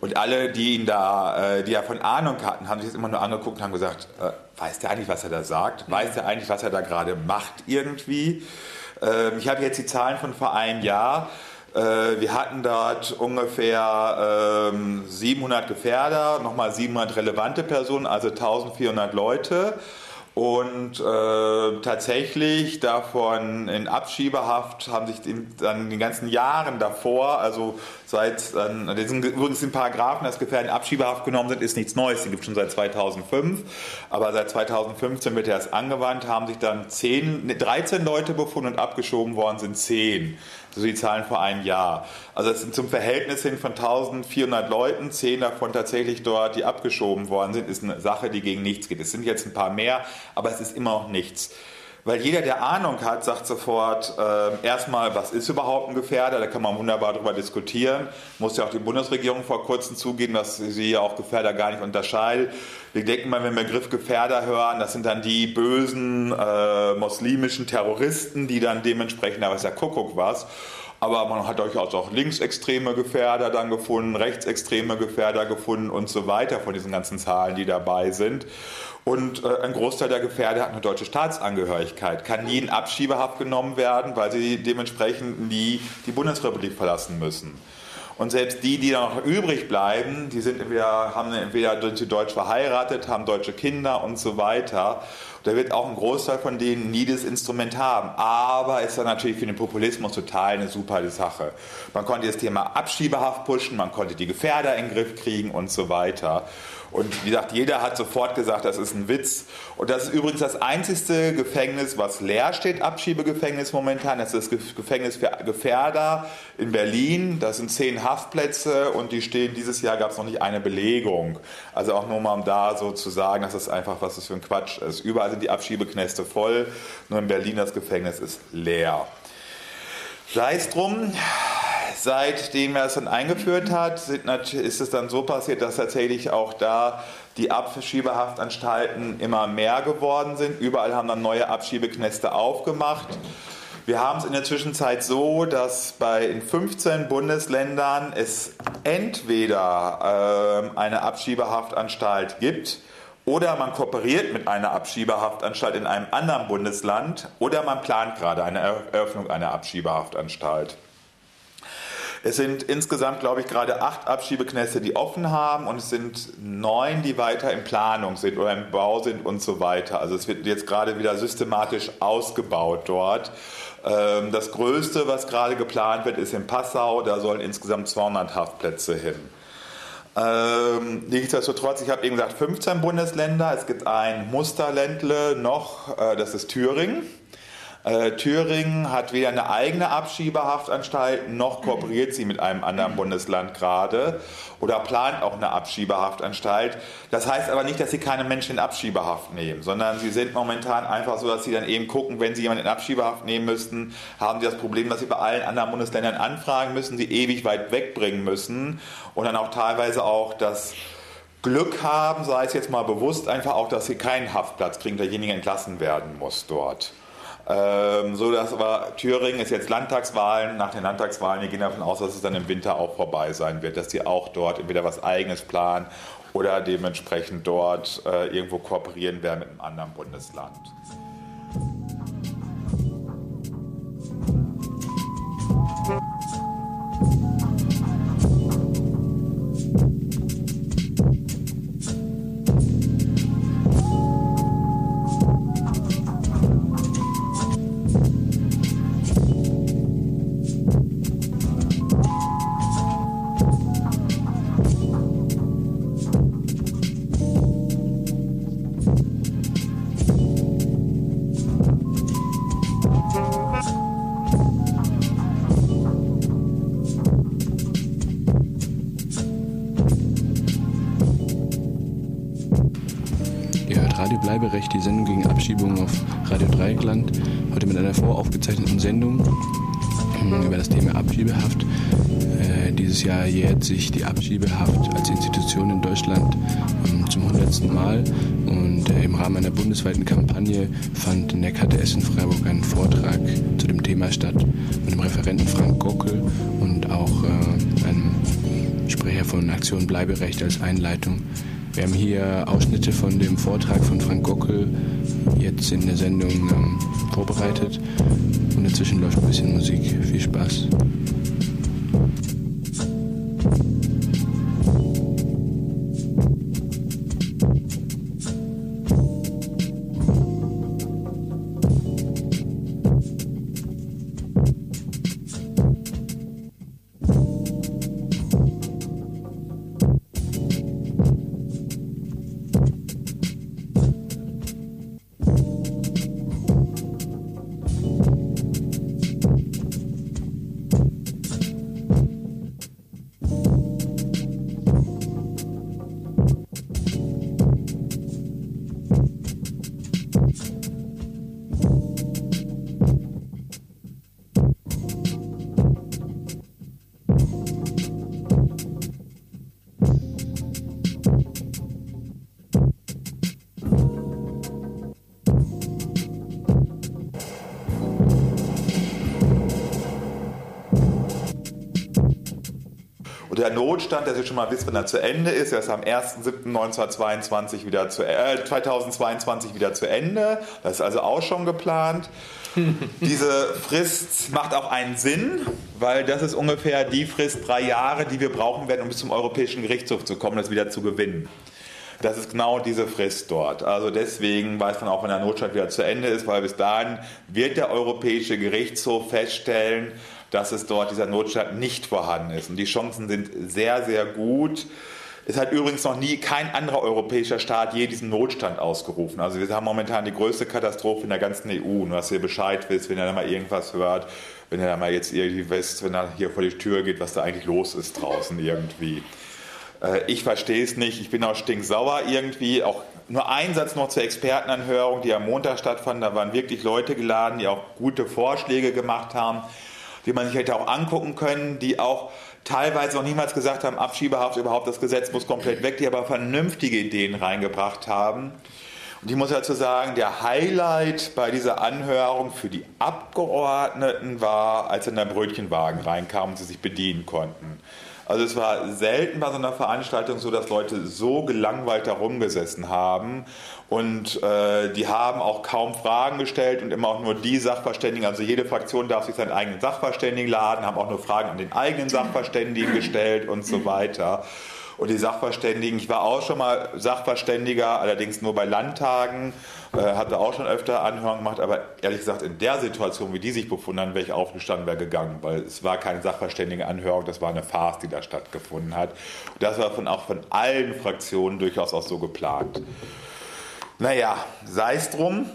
Und alle, die ihn da, äh, die ja von Ahnung hatten, haben sich das immer nur angeguckt und haben gesagt, äh, weiß der eigentlich, was er da sagt? Weiß der eigentlich, was er da gerade macht irgendwie? Ähm, ich habe jetzt die Zahlen von vor einem Jahr. Äh, wir hatten dort ungefähr 700 ähm, Gefährder, nochmal 700 relevante Personen, also 1400 Leute. Und äh, tatsächlich davon in Abschiebehaft haben sich in, dann den ganzen Jahren davor, also seit, den Paragraphen, dass Gefährder in Abschiebehaft genommen sind, ist nichts Neues, die gibt es schon seit 2005, aber seit 2015 wird erst angewandt, haben sich dann 10, 13 Leute befunden und abgeschoben worden sind 10 so die Zahlen vor einem Jahr. Also es sind zum Verhältnis hin von 1400 Leuten, zehn davon tatsächlich dort, die abgeschoben worden sind, ist eine Sache, die gegen nichts geht. Es sind jetzt ein paar mehr, aber es ist immer noch nichts. Weil jeder, der Ahnung hat, sagt sofort, äh, erstmal, was ist überhaupt ein Gefährder? Da kann man wunderbar darüber diskutieren. Muss ja auch die Bundesregierung vor kurzem zugeben, dass sie ja auch Gefährder gar nicht unterscheidet. Wir denken mal, wenn wir den Begriff Gefährder hören, das sind dann die bösen äh, muslimischen Terroristen, die dann dementsprechend, da weiß ja Kuckuck was. Aber man hat durchaus auch linksextreme Gefährder dann gefunden, rechtsextreme Gefährder gefunden und so weiter von diesen ganzen Zahlen, die dabei sind. Und äh, ein Großteil der Gefährder hat eine deutsche Staatsangehörigkeit, kann nie in Abschiebehaft genommen werden, weil sie dementsprechend nie die Bundesrepublik verlassen müssen. Und selbst die, die noch übrig bleiben, die sind entweder, haben entweder sind sie deutsch verheiratet, haben deutsche Kinder und so weiter. Da wird auch ein Großteil von denen nie das Instrument haben. Aber ist dann natürlich für den Populismus total eine super Sache. Man konnte das Thema Abschiebehaft pushen, man konnte die Gefährder in den Griff kriegen und so weiter. Und wie gesagt, jeder hat sofort gesagt, das ist ein Witz. Und das ist übrigens das einzigste Gefängnis, was leer steht, Abschiebegefängnis momentan. Das ist das Gefängnis für Gefährder in Berlin. Das sind zehn Haftplätze und die stehen, dieses Jahr gab es noch nicht eine Belegung. Also auch nur mal um da so zu sagen, dass das einfach, was das für ein Quatsch ist. Überall sind die Abschiebeknäste voll, nur in Berlin das Gefängnis ist leer. Sei es drum, seitdem er es dann eingeführt hat, ist es dann so passiert, dass tatsächlich auch da die Abschiebehaftanstalten immer mehr geworden sind. Überall haben dann neue Abschiebeknäste aufgemacht. Wir haben es in der Zwischenzeit so, dass bei in 15 Bundesländern es entweder äh, eine Abschiebehaftanstalt gibt, oder man kooperiert mit einer Abschiebehaftanstalt in einem anderen Bundesland oder man plant gerade eine Eröffnung einer Abschiebehaftanstalt. Es sind insgesamt, glaube ich, gerade acht Abschiebeknäste, die offen haben und es sind neun, die weiter in Planung sind oder im Bau sind und so weiter. Also es wird jetzt gerade wieder systematisch ausgebaut dort. Ähm, das Größte, was gerade geplant wird, ist in Passau. Da sollen insgesamt 200 Haftplätze hin. Ähm, nichtsdestotrotz, ich habe eben gesagt, 15 Bundesländer. Es gibt ein Musterländle noch, äh, das ist Thüringen. Äh, Thüringen hat weder eine eigene Abschiebehaftanstalt noch kooperiert sie mit einem anderen Bundesland gerade oder plant auch eine Abschiebehaftanstalt. Das heißt aber nicht, dass sie keine Menschen in Abschiebehaft nehmen, sondern sie sind momentan einfach so, dass sie dann eben gucken, wenn sie jemanden in Abschiebehaft nehmen müssten, haben sie das Problem, dass sie bei allen anderen Bundesländern anfragen müssen, sie ewig weit wegbringen müssen und dann auch teilweise auch das Glück haben, sei es jetzt mal bewusst, einfach auch, dass sie keinen Haftplatz kriegen, derjenige entlassen werden muss dort. Ähm, so dass aber Thüringen ist jetzt Landtagswahlen. Nach den Landtagswahlen, wir gehen davon aus, dass es dann im Winter auch vorbei sein wird, dass die auch dort entweder was Eigenes planen oder dementsprechend dort äh, irgendwo kooperieren werden mit einem anderen Bundesland. Jahr jährt sich die Abschiebehaft als Institution in Deutschland ähm, zum hundertsten Mal und äh, im Rahmen einer bundesweiten Kampagne fand in der KTS in Freiburg ein Vortrag zu dem Thema statt mit dem Referenten Frank Gockel und auch äh, einem Sprecher von Aktion Bleiberecht als Einleitung. Wir haben hier Ausschnitte von dem Vortrag von Frank Gockel jetzt in der Sendung ähm, vorbereitet und dazwischen läuft ein bisschen Musik. Viel Spaß. Notstand, dass ihr schon mal wisst, wenn er zu Ende ist, er ist am 1.7.2022 wieder zu, äh, 2022 wieder zu Ende. Das ist also auch schon geplant. Diese Frist macht auch einen Sinn, weil das ist ungefähr die Frist, drei Jahre, die wir brauchen werden, um bis zum Europäischen Gerichtshof zu kommen, das wieder zu gewinnen. Das ist genau diese Frist dort. Also deswegen weiß man auch, wenn der Notstand wieder zu Ende ist, weil bis dahin wird der Europäische Gerichtshof feststellen, dass es dort dieser Notstand nicht vorhanden ist. Und die Chancen sind sehr, sehr gut. Es hat übrigens noch nie kein anderer europäischer Staat je diesen Notstand ausgerufen. Also wir haben momentan die größte Katastrophe in der ganzen EU. Nur dass ihr Bescheid wisst, wenn ihr da mal irgendwas hört, wenn ihr da mal jetzt irgendwie wisst, wenn er hier vor die Tür geht, was da eigentlich los ist draußen irgendwie. Äh, ich verstehe es nicht, ich bin auch stinksauer irgendwie. Auch nur ein Satz noch zur Expertenanhörung, die am Montag stattfand. Da waren wirklich Leute geladen, die auch gute Vorschläge gemacht haben, die man sich hätte auch angucken können, die auch teilweise noch niemals gesagt haben, Abschiebehaft überhaupt, das Gesetz muss komplett weg, die aber vernünftige Ideen reingebracht haben. Und ich muss dazu sagen, der Highlight bei dieser Anhörung für die Abgeordneten war, als in der Brötchenwagen reinkam und sie sich bedienen konnten. Also es war selten bei so einer Veranstaltung so, dass Leute so gelangweilt herumgesessen haben und äh, die haben auch kaum Fragen gestellt und immer auch nur die Sachverständigen, also jede Fraktion darf sich seinen eigenen Sachverständigen laden, haben auch nur Fragen an den eigenen Sachverständigen gestellt und so weiter. Und die Sachverständigen, ich war auch schon mal Sachverständiger, allerdings nur bei Landtagen, äh, hatte auch schon öfter Anhörungen gemacht, aber ehrlich gesagt, in der Situation, wie die sich befunden haben, wäre ich aufgestanden, wäre gegangen, weil es war keine sachverständige Anhörung, das war eine Farce, die da stattgefunden hat. Und das war von, auch von allen Fraktionen durchaus auch so geplant. Naja, sei es drum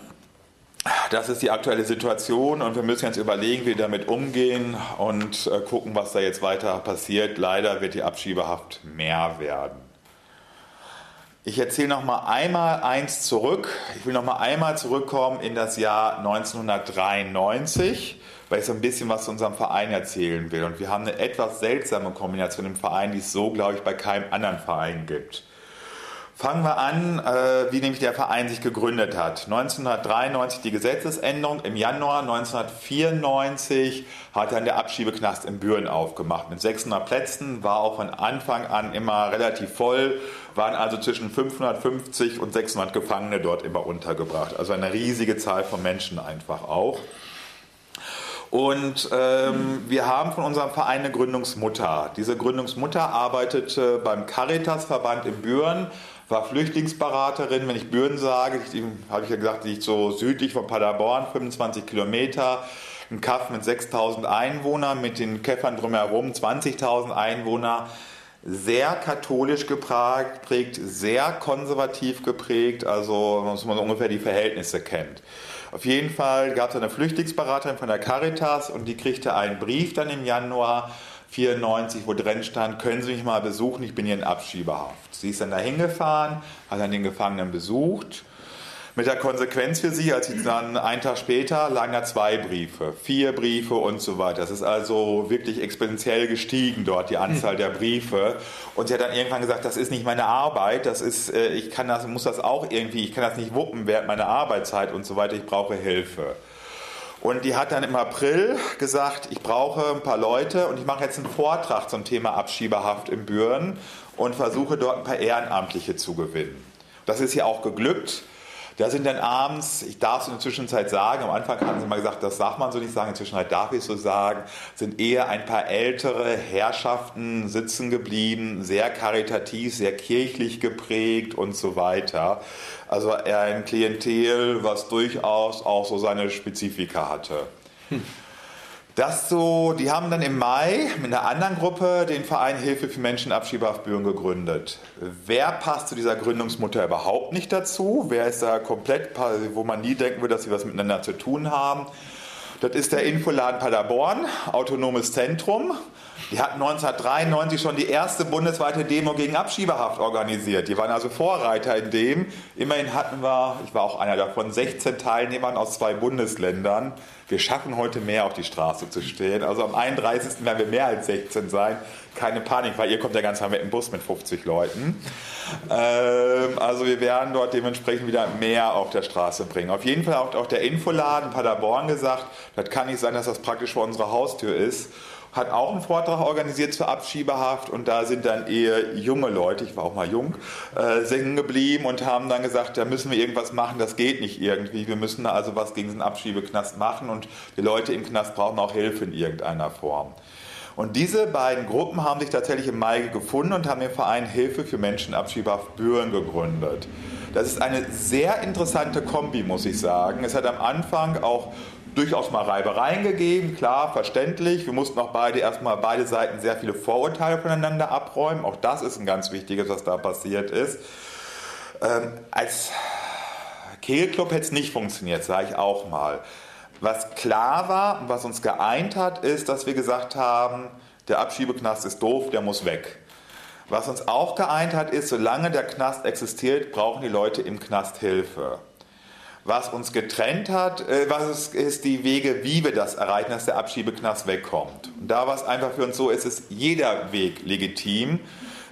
das ist die aktuelle Situation und wir müssen jetzt überlegen, wie wir damit umgehen und äh, gucken, was da jetzt weiter passiert. Leider wird die Abschiebehaft mehr werden. Ich erzähle noch mal einmal eins zurück. Ich will noch mal einmal zurückkommen in das Jahr 1993, weil ich so ein bisschen was zu unserem Verein erzählen will. Und wir haben eine etwas seltsame Kombination im Verein, die es so, glaube ich, bei keinem anderen Verein gibt. Fangen wir an, äh, wie nämlich der Verein sich gegründet hat. 1993 die Gesetzesänderung, im Januar 1994 hat dann der Abschiebeknast in Büren aufgemacht. Mit 600 Plätzen war auch von Anfang an immer relativ voll, waren also zwischen 550 und 600 Gefangene dort immer untergebracht. Also eine riesige Zahl von Menschen einfach auch. Und ähm, wir haben von unserem Verein eine Gründungsmutter. Diese Gründungsmutter arbeitete beim Caritas-Verband in Büren war Flüchtlingsberaterin. Wenn ich Büren sage, habe ich ja gesagt, liegt so südlich von Paderborn, 25 Kilometer. Ein Kaff mit 6000 Einwohnern, mit den Käffern drumherum 20.000 Einwohner. Sehr katholisch geprägt, sehr konservativ geprägt, also dass man ungefähr die Verhältnisse kennt. Auf jeden Fall gab es eine Flüchtlingsberaterin von der Caritas und die kriegte einen Brief dann im Januar 94, wo drin stand, können Sie mich mal besuchen, ich bin hier in Abschiebehaft. Sie ist dann da hingefahren, hat dann den Gefangenen besucht. Mit der Konsequenz für sie, als sie dann einen Tag später lagen da zwei Briefe, vier Briefe und so weiter. Das ist also wirklich exponentiell gestiegen dort, die Anzahl der Briefe. Und sie hat dann irgendwann gesagt, das ist nicht meine Arbeit, das ist, äh, ich kann das, muss das auch irgendwie, ich kann das nicht wuppen während meiner Arbeitszeit und so weiter, ich brauche Hilfe. Und die hat dann im April gesagt, ich brauche ein paar Leute und ich mache jetzt einen Vortrag zum Thema Abschiebehaft in Büren und versuche dort ein paar Ehrenamtliche zu gewinnen. Das ist hier auch geglückt. Da sind dann abends, ich darf es in der Zwischenzeit sagen, am Anfang hatten sie mal gesagt, das darf man so nicht sagen, inzwischen darf ich es so sagen, sind eher ein paar ältere Herrschaften sitzen geblieben, sehr karitativ, sehr kirchlich geprägt und so weiter. Also ein Klientel, was durchaus auch so seine Spezifika hatte. Hm. Das so, die haben dann im Mai mit einer anderen Gruppe den Verein Hilfe für Menschen Abschiebehaft Büren gegründet. Wer passt zu dieser Gründungsmutter überhaupt nicht dazu? Wer ist da komplett, wo man nie denken würde, dass sie was miteinander zu tun haben? Das ist der Infoladen Paderborn, autonomes Zentrum. Die hatten 1993 schon die erste bundesweite Demo gegen Abschiebehaft organisiert. Die waren also Vorreiter in dem. Immerhin hatten wir, ich war auch einer davon, 16 Teilnehmern aus zwei Bundesländern. Wir schaffen heute mehr auf die Straße zu stehen. Also am 31. werden wir mehr als 16 sein. Keine Panik, weil ihr kommt ja ganz mit dem Bus mit 50 Leuten. Ähm, also wir werden dort dementsprechend wieder mehr auf der Straße bringen. Auf jeden Fall hat auch der Infoladen Paderborn gesagt, das kann nicht sein, dass das praktisch vor unserer Haustür ist hat auch einen Vortrag organisiert zur Abschiebehaft und da sind dann eher junge Leute, ich war auch mal jung, äh, singen geblieben und haben dann gesagt, da müssen wir irgendwas machen, das geht nicht irgendwie. Wir müssen also was gegen den Abschiebeknast machen und die Leute im Knast brauchen auch Hilfe in irgendeiner Form. Und diese beiden Gruppen haben sich tatsächlich im Mai gefunden und haben den Verein Hilfe für Menschen Abschiebehaft Büren gegründet. Das ist eine sehr interessante Kombi, muss ich sagen. Es hat am Anfang auch durchaus mal Reibereien gegeben, klar, verständlich. Wir mussten auch beide erstmal beide Seiten sehr viele Vorurteile voneinander abräumen. Auch das ist ein ganz wichtiges, was da passiert ist. Ähm, als Kehlclub hätte es nicht funktioniert, sage ich auch mal. Was klar war und was uns geeint hat, ist, dass wir gesagt haben, der Abschiebeknast ist doof, der muss weg. Was uns auch geeint hat, ist, solange der Knast existiert, brauchen die Leute im Knast Hilfe. Was uns getrennt hat, äh, was ist die Wege, wie wir das erreichen, dass der Abschiebeknast wegkommt. Und da war es einfach für uns so, ist es jeder Weg legitim,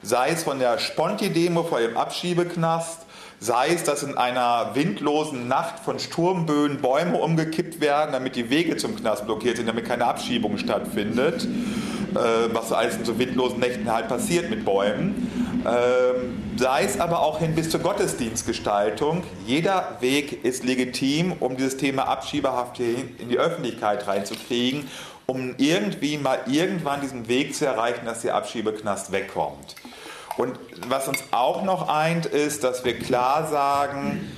sei es von der Sponti-Demo vor dem Abschiebeknast, sei es, dass in einer windlosen Nacht von Sturmböen Bäume umgekippt werden, damit die Wege zum Knast blockiert sind, damit keine Abschiebung stattfindet, äh, was alles in so windlosen Nächten halt passiert mit Bäumen. Ähm, sei es aber auch hin bis zur Gottesdienstgestaltung. Jeder Weg ist legitim, um dieses Thema Abschiebehaft in die Öffentlichkeit reinzukriegen, um irgendwie mal irgendwann diesen Weg zu erreichen, dass der Abschiebeknast wegkommt. Und was uns auch noch eint, ist, dass wir klar sagen,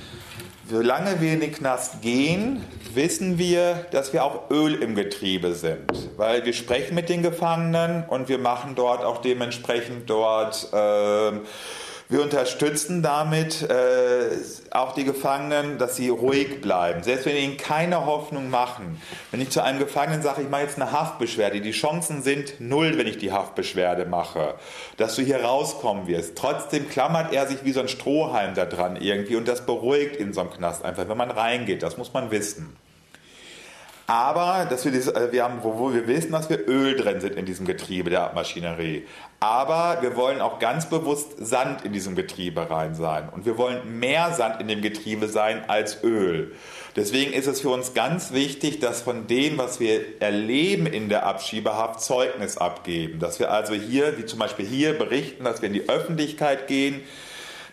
solange wir in den Knast gehen, wissen wir, dass wir auch Öl im Getriebe sind. Weil wir sprechen mit den Gefangenen und wir machen dort auch dementsprechend dort äh, wir unterstützen damit äh, auch die Gefangenen, dass sie ruhig bleiben, selbst wenn wir ihnen keine Hoffnung machen. Wenn ich zu einem Gefangenen sage, ich mache jetzt eine Haftbeschwerde, die Chancen sind null, wenn ich die Haftbeschwerde mache, dass du hier rauskommen wirst. Trotzdem klammert er sich wie so ein Strohhalm da dran irgendwie und das beruhigt in so einem Knast einfach, wenn man reingeht. Das muss man wissen. Aber dass wir, dieses, äh, wir haben, wo, wo wir wissen, dass wir Öl drin sind in diesem Getriebe der Maschinerie. Aber wir wollen auch ganz bewusst Sand in diesem Getriebe rein sein. Und wir wollen mehr Sand in dem Getriebe sein als Öl. Deswegen ist es für uns ganz wichtig, dass von dem, was wir erleben in der Abschiebehaft, Zeugnis abgeben. Dass wir also hier, wie zum Beispiel hier, berichten, dass wir in die Öffentlichkeit gehen,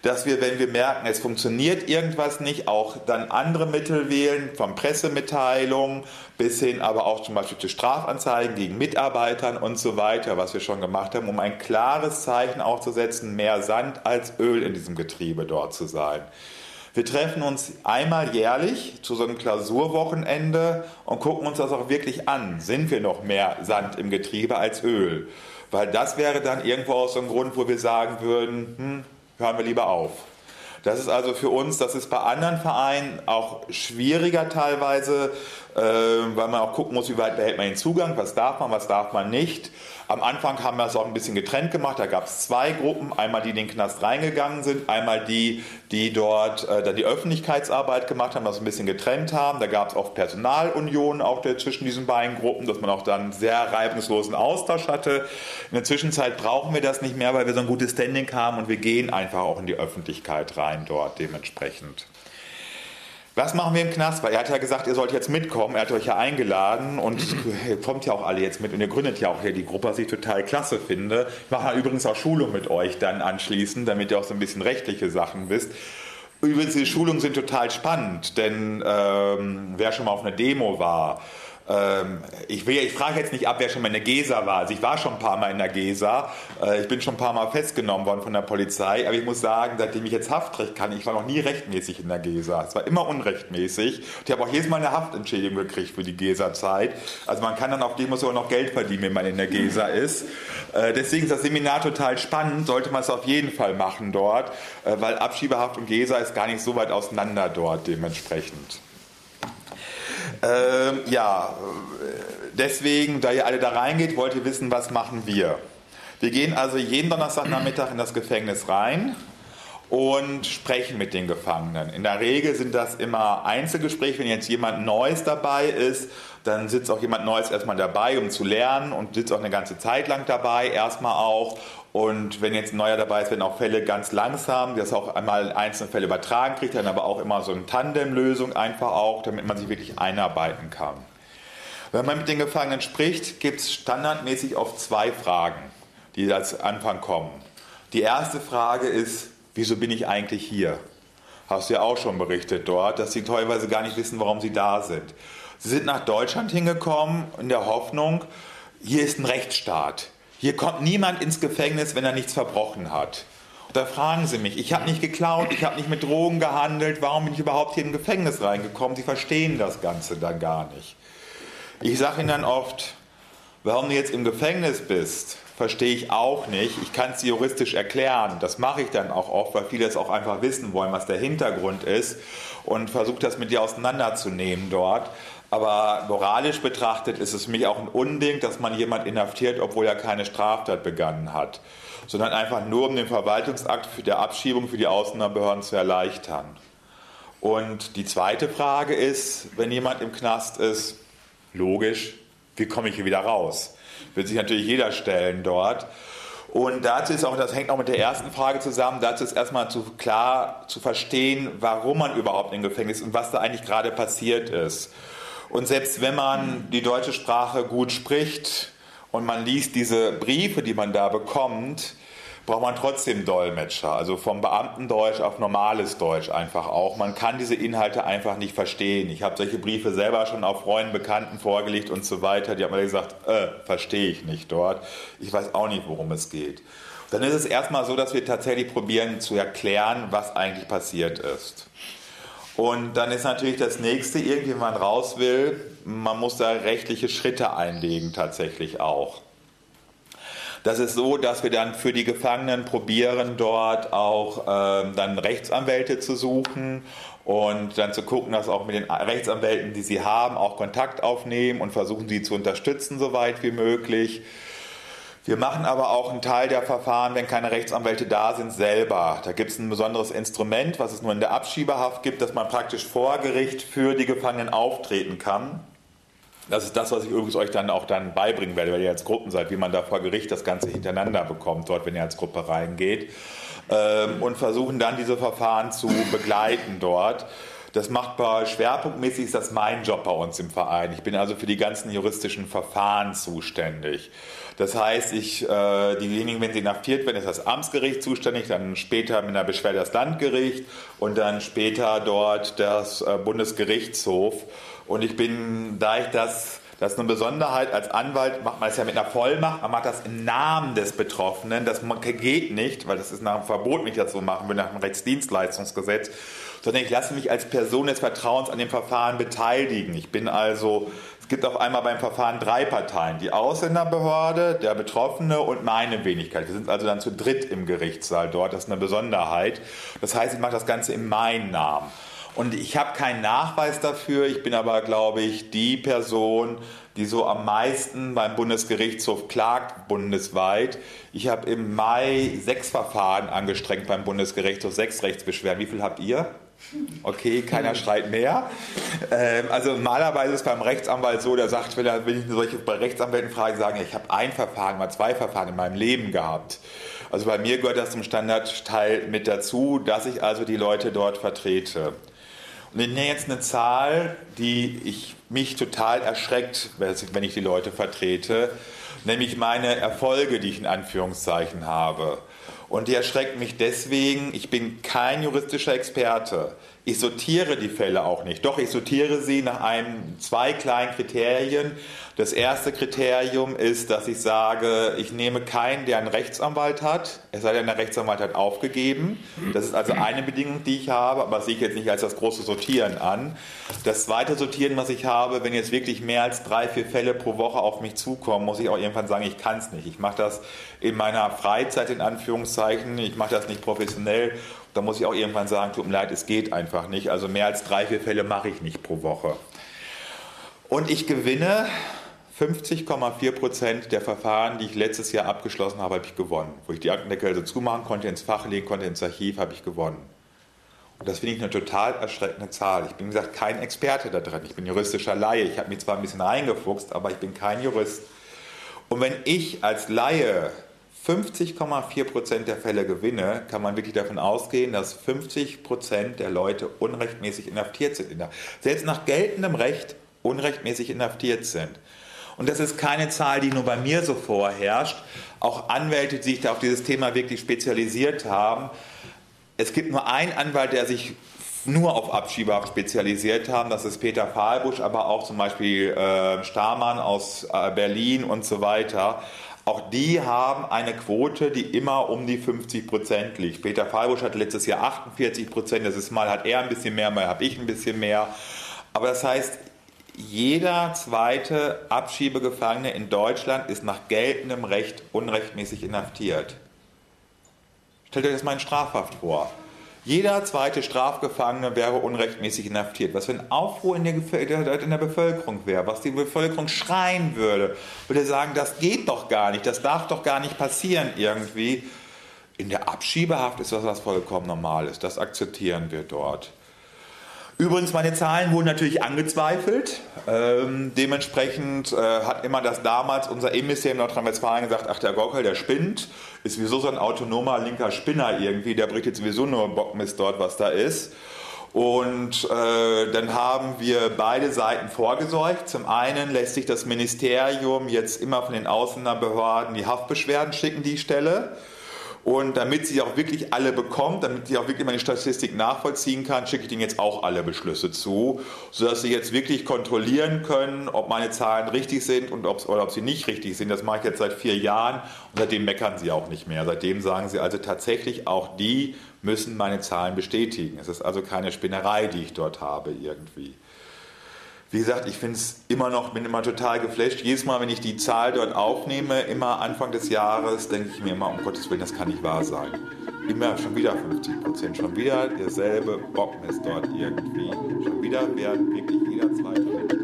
dass wir, wenn wir merken, es funktioniert irgendwas nicht, auch dann andere Mittel wählen, von Pressemitteilungen bis hin aber auch zum Beispiel zu Strafanzeigen gegen Mitarbeitern und so weiter, was wir schon gemacht haben, um ein klares Zeichen auch zu setzen, mehr Sand als Öl in diesem Getriebe dort zu sein. Wir treffen uns einmal jährlich zu so einem Klausurwochenende und gucken uns das auch wirklich an. Sind wir noch mehr Sand im Getriebe als Öl? Weil das wäre dann irgendwo auch so ein Grund, wo wir sagen würden, hm, hören wir lieber auf. Das ist also für uns, das ist bei anderen Vereinen auch schwieriger teilweise, weil man auch gucken muss, wie weit behält man den Zugang, was darf man, was darf man nicht. Am Anfang haben wir es auch ein bisschen getrennt gemacht. Da gab es zwei Gruppen. Einmal die, die in den Knast reingegangen sind, einmal die, die dort äh, die Öffentlichkeitsarbeit gemacht haben, das ein bisschen getrennt haben. Da gab es auch Personalunionen auch zwischen diesen beiden Gruppen, dass man auch dann sehr reibungslosen Austausch hatte. In der Zwischenzeit brauchen wir das nicht mehr, weil wir so ein gutes Standing haben und wir gehen einfach auch in die Öffentlichkeit rein dort dementsprechend. Was machen wir im Knast? Weil er hat ja gesagt, ihr sollt jetzt mitkommen. Er hat euch ja eingeladen und kommt ja auch alle jetzt mit und ihr gründet ja auch hier die Gruppe, was ich total klasse finde. Ich mache übrigens auch Schulung mit euch dann anschließend, damit ihr auch so ein bisschen rechtliche Sachen wisst. Übrigens, die Schulungen sind total spannend, denn ähm, wer schon mal auf einer Demo war, ich, will, ich frage jetzt nicht ab, wer schon mal in der Gesa war. Also ich war schon ein paar Mal in der Gesa. Äh, ich bin schon ein paar Mal festgenommen worden von der Polizei. Aber ich muss sagen, seitdem ich jetzt Haftrecht kann, ich war noch nie rechtmäßig in der Gesa. Es war immer unrechtmäßig. Ich habe auch jedes Mal eine Haftentschädigung gekriegt für die Gesa-Zeit. Also man kann dann auf dem sogar noch Geld verdienen, wenn man in der Gesa ist. Äh, deswegen ist das Seminar total spannend. Sollte man es auf jeden Fall machen dort, äh, weil Abschiebehaft und Gesa ist gar nicht so weit auseinander dort dementsprechend. Ähm, ja, deswegen, da ihr alle da reingeht, wollt ihr wissen, was machen wir. Wir gehen also jeden Donnerstagnachmittag in das Gefängnis rein und sprechen mit den Gefangenen. In der Regel sind das immer Einzelgespräche. Wenn jetzt jemand Neues dabei ist, dann sitzt auch jemand Neues erstmal dabei, um zu lernen und sitzt auch eine ganze Zeit lang dabei, erstmal auch und wenn jetzt ein neuer dabei ist, werden auch Fälle ganz langsam, dass auch einmal einzelne Fälle übertragen kriegt, dann aber auch immer so eine Tandemlösung einfach auch, damit man sich wirklich einarbeiten kann. Wenn man mit den Gefangenen spricht, gibt es standardmäßig oft zwei Fragen, die als Anfang kommen. Die erste Frage ist, wieso bin ich eigentlich hier? Hast du ja auch schon berichtet dort, dass sie teilweise gar nicht wissen, warum sie da sind. Sie sind nach Deutschland hingekommen in der Hoffnung, hier ist ein Rechtsstaat. Hier kommt niemand ins Gefängnis, wenn er nichts verbrochen hat. Da fragen sie mich, ich habe nicht geklaut, ich habe nicht mit Drogen gehandelt, warum bin ich überhaupt hier im Gefängnis reingekommen? Sie verstehen das Ganze dann gar nicht. Ich sage ihnen dann oft, warum du jetzt im Gefängnis bist, verstehe ich auch nicht. Ich kann es juristisch erklären. Das mache ich dann auch oft, weil viele es auch einfach wissen wollen, was der Hintergrund ist und versuche das mit dir auseinanderzunehmen dort. Aber moralisch betrachtet ist es mich auch ein Unding, dass man jemand inhaftiert, obwohl er keine Straftat begangen hat, sondern einfach nur um den Verwaltungsakt für die Abschiebung für die Ausländerbehörden zu erleichtern. Und die zweite Frage ist, wenn jemand im Knast ist, logisch, wie komme ich hier wieder raus? Wird sich natürlich jeder stellen dort. Und dazu ist auch, das hängt auch mit der ersten Frage zusammen, dazu ist erstmal zu klar zu verstehen, warum man überhaupt im Gefängnis ist und was da eigentlich gerade passiert ist. Und selbst wenn man die deutsche Sprache gut spricht und man liest diese Briefe, die man da bekommt, braucht man trotzdem Dolmetscher, also vom Beamtendeutsch auf normales Deutsch einfach auch. Man kann diese Inhalte einfach nicht verstehen. Ich habe solche Briefe selber schon auf Freunden, Bekannten vorgelegt und so weiter. Die haben mir gesagt, äh, verstehe ich nicht dort. Ich weiß auch nicht, worum es geht. Dann ist es erstmal so, dass wir tatsächlich probieren zu erklären, was eigentlich passiert ist. Und dann ist natürlich das nächste, irgendwie, man raus will, man muss da rechtliche Schritte einlegen tatsächlich auch. Das ist so, dass wir dann für die Gefangenen probieren, dort auch ähm, dann Rechtsanwälte zu suchen und dann zu gucken, dass auch mit den Rechtsanwälten, die sie haben, auch Kontakt aufnehmen und versuchen, sie zu unterstützen, so weit wie möglich. Wir machen aber auch einen Teil der Verfahren, wenn keine Rechtsanwälte da sind, selber. Da gibt es ein besonderes Instrument, was es nur in der Abschiebehaft gibt, dass man praktisch vor Gericht für die Gefangenen auftreten kann. Das ist das, was ich übrigens euch dann auch dann beibringen werde, weil ihr als Gruppen seid, wie man da vor Gericht das Ganze hintereinander bekommt, dort, wenn ihr als Gruppe reingeht. Ähm, und versuchen dann diese Verfahren zu begleiten dort. Das macht bei schwerpunktmäßig ist das mein Job bei uns im Verein. Ich bin also für die ganzen juristischen Verfahren zuständig. Das heißt, ich, äh, diejenigen, wenn sie inhaftiert werden, ist das Amtsgericht zuständig, dann später mit einer Beschwerde das Landgericht und dann später dort das äh, Bundesgerichtshof. Und ich bin, da ich das das ist eine Besonderheit. Als Anwalt macht man es ja mit einer Vollmacht. Man macht das im Namen des Betroffenen. Das geht nicht, weil das ist nach dem Verbot, das so machen will, nach dem Rechtsdienstleistungsgesetz. Sondern ich lasse mich als Person des Vertrauens an dem Verfahren beteiligen. Ich bin also es gibt auf einmal beim Verfahren drei Parteien. Die Ausländerbehörde, der Betroffene und meine Wenigkeit. Wir sind also dann zu dritt im Gerichtssaal dort. Das ist eine Besonderheit. Das heißt, ich mache das Ganze in meinem Namen. Und ich habe keinen Nachweis dafür. Ich bin aber, glaube ich, die Person, die so am meisten beim Bundesgerichtshof klagt bundesweit. Ich habe im Mai sechs Verfahren angestrengt beim Bundesgerichtshof, sechs Rechtsbeschwerden. Wie viel habt ihr? Okay, keiner schreit mehr. Ähm, also normalerweise ist beim Rechtsanwalt so, der sagt, wenn, er, wenn ich solche bei Rechtsanwälten frage, sagen, ich habe ein Verfahren, mal zwei Verfahren in meinem Leben gehabt. Also bei mir gehört das zum Standardteil mit dazu, dass ich also die Leute dort vertrete. Und ich nenne jetzt eine Zahl, die ich, mich total erschreckt, wenn ich die Leute vertrete, nämlich meine Erfolge, die ich in Anführungszeichen habe. Und die erschreckt mich deswegen, ich bin kein juristischer Experte. Ich sortiere die Fälle auch nicht. Doch, ich sortiere sie nach einem, zwei kleinen Kriterien. Das erste Kriterium ist, dass ich sage, ich nehme keinen, der einen Rechtsanwalt hat, es sei denn, der Rechtsanwalt hat aufgegeben. Das ist also eine Bedingung, die ich habe, aber das sehe ich jetzt nicht als das große Sortieren an. Das zweite Sortieren, was ich habe, wenn jetzt wirklich mehr als drei, vier Fälle pro Woche auf mich zukommen, muss ich auch irgendwann sagen, ich kann es nicht. Ich mache das in meiner Freizeit, in Anführungszeichen. Ich mache das nicht professionell. Da muss ich auch irgendwann sagen, tut mir leid, es geht einfach nicht. Also mehr als drei, vier Fälle mache ich nicht pro Woche. Und ich gewinne 50,4 Prozent der Verfahren, die ich letztes Jahr abgeschlossen habe, habe ich gewonnen. Wo ich die Aktendeckel so zumachen konnte, ins Fach legen konnte, ins Archiv, habe ich gewonnen. Und das finde ich eine total erschreckende Zahl. Ich bin, wie gesagt, kein Experte da drin. Ich bin juristischer Laie. Ich habe mich zwar ein bisschen reingefuchst, aber ich bin kein Jurist. Und wenn ich als Laie 50,4 Prozent der Fälle gewinne, kann man wirklich davon ausgehen, dass 50 Prozent der Leute unrechtmäßig inhaftiert sind. Selbst nach geltendem Recht unrechtmäßig inhaftiert sind. Und das ist keine Zahl, die nur bei mir so vorherrscht. Auch Anwälte, die sich da auf dieses Thema wirklich spezialisiert haben. Es gibt nur einen Anwalt, der sich nur auf Abschiebehaft spezialisiert haben. Das ist Peter Fahlbusch, aber auch zum Beispiel äh, Stamann aus äh, Berlin und so weiter. Auch die haben eine Quote, die immer um die 50 Prozent liegt. Peter Fahlbusch hat letztes Jahr 48 Prozent. Das ist mal hat er ein bisschen mehr, mal habe ich ein bisschen mehr. Aber das heißt, jeder zweite Abschiebegefangene in Deutschland ist nach geltendem Recht unrechtmäßig inhaftiert. Stellt euch das mal in Strafhaft vor. Jeder zweite Strafgefangene wäre unrechtmäßig inhaftiert. Was für ein Aufruhr in der, in der Bevölkerung wäre, was die Bevölkerung schreien würde, würde sagen, das geht doch gar nicht, das darf doch gar nicht passieren irgendwie. In der Abschiebehaft ist das was vollkommen Normales, das akzeptieren wir dort. Übrigens, meine Zahlen wurden natürlich angezweifelt. Ähm, dementsprechend äh, hat immer das damals unser Innenministerium Nordrhein-Westfalen gesagt, ach der Gockel, der spinnt, ist sowieso so ein autonomer linker Spinner irgendwie, der bringt jetzt sowieso nur Bockmist dort, was da ist. Und äh, dann haben wir beide Seiten vorgesorgt. Zum einen lässt sich das Ministerium jetzt immer von den Ausländerbehörden die Haftbeschwerden schicken, die Stelle. Und damit sie auch wirklich alle bekommt, damit sie auch wirklich meine Statistik nachvollziehen kann, schicke ich Ihnen jetzt auch alle Beschlüsse zu, sodass Sie jetzt wirklich kontrollieren können, ob meine Zahlen richtig sind und ob, oder ob sie nicht richtig sind. Das mache ich jetzt seit vier Jahren und seitdem meckern Sie auch nicht mehr. Seitdem sagen Sie also tatsächlich, auch die müssen meine Zahlen bestätigen. Es ist also keine Spinnerei, die ich dort habe irgendwie. Wie gesagt, ich finde es immer noch, bin immer total geflasht. Jedes Mal, wenn ich die Zahl dort aufnehme, immer Anfang des Jahres, denke ich mir immer, um Gottes Willen, das kann nicht wahr sein. Immer schon wieder 50 Prozent, schon wieder derselbe Bockmist dort irgendwie. Schon wieder werden wirklich jeder zweite Mensch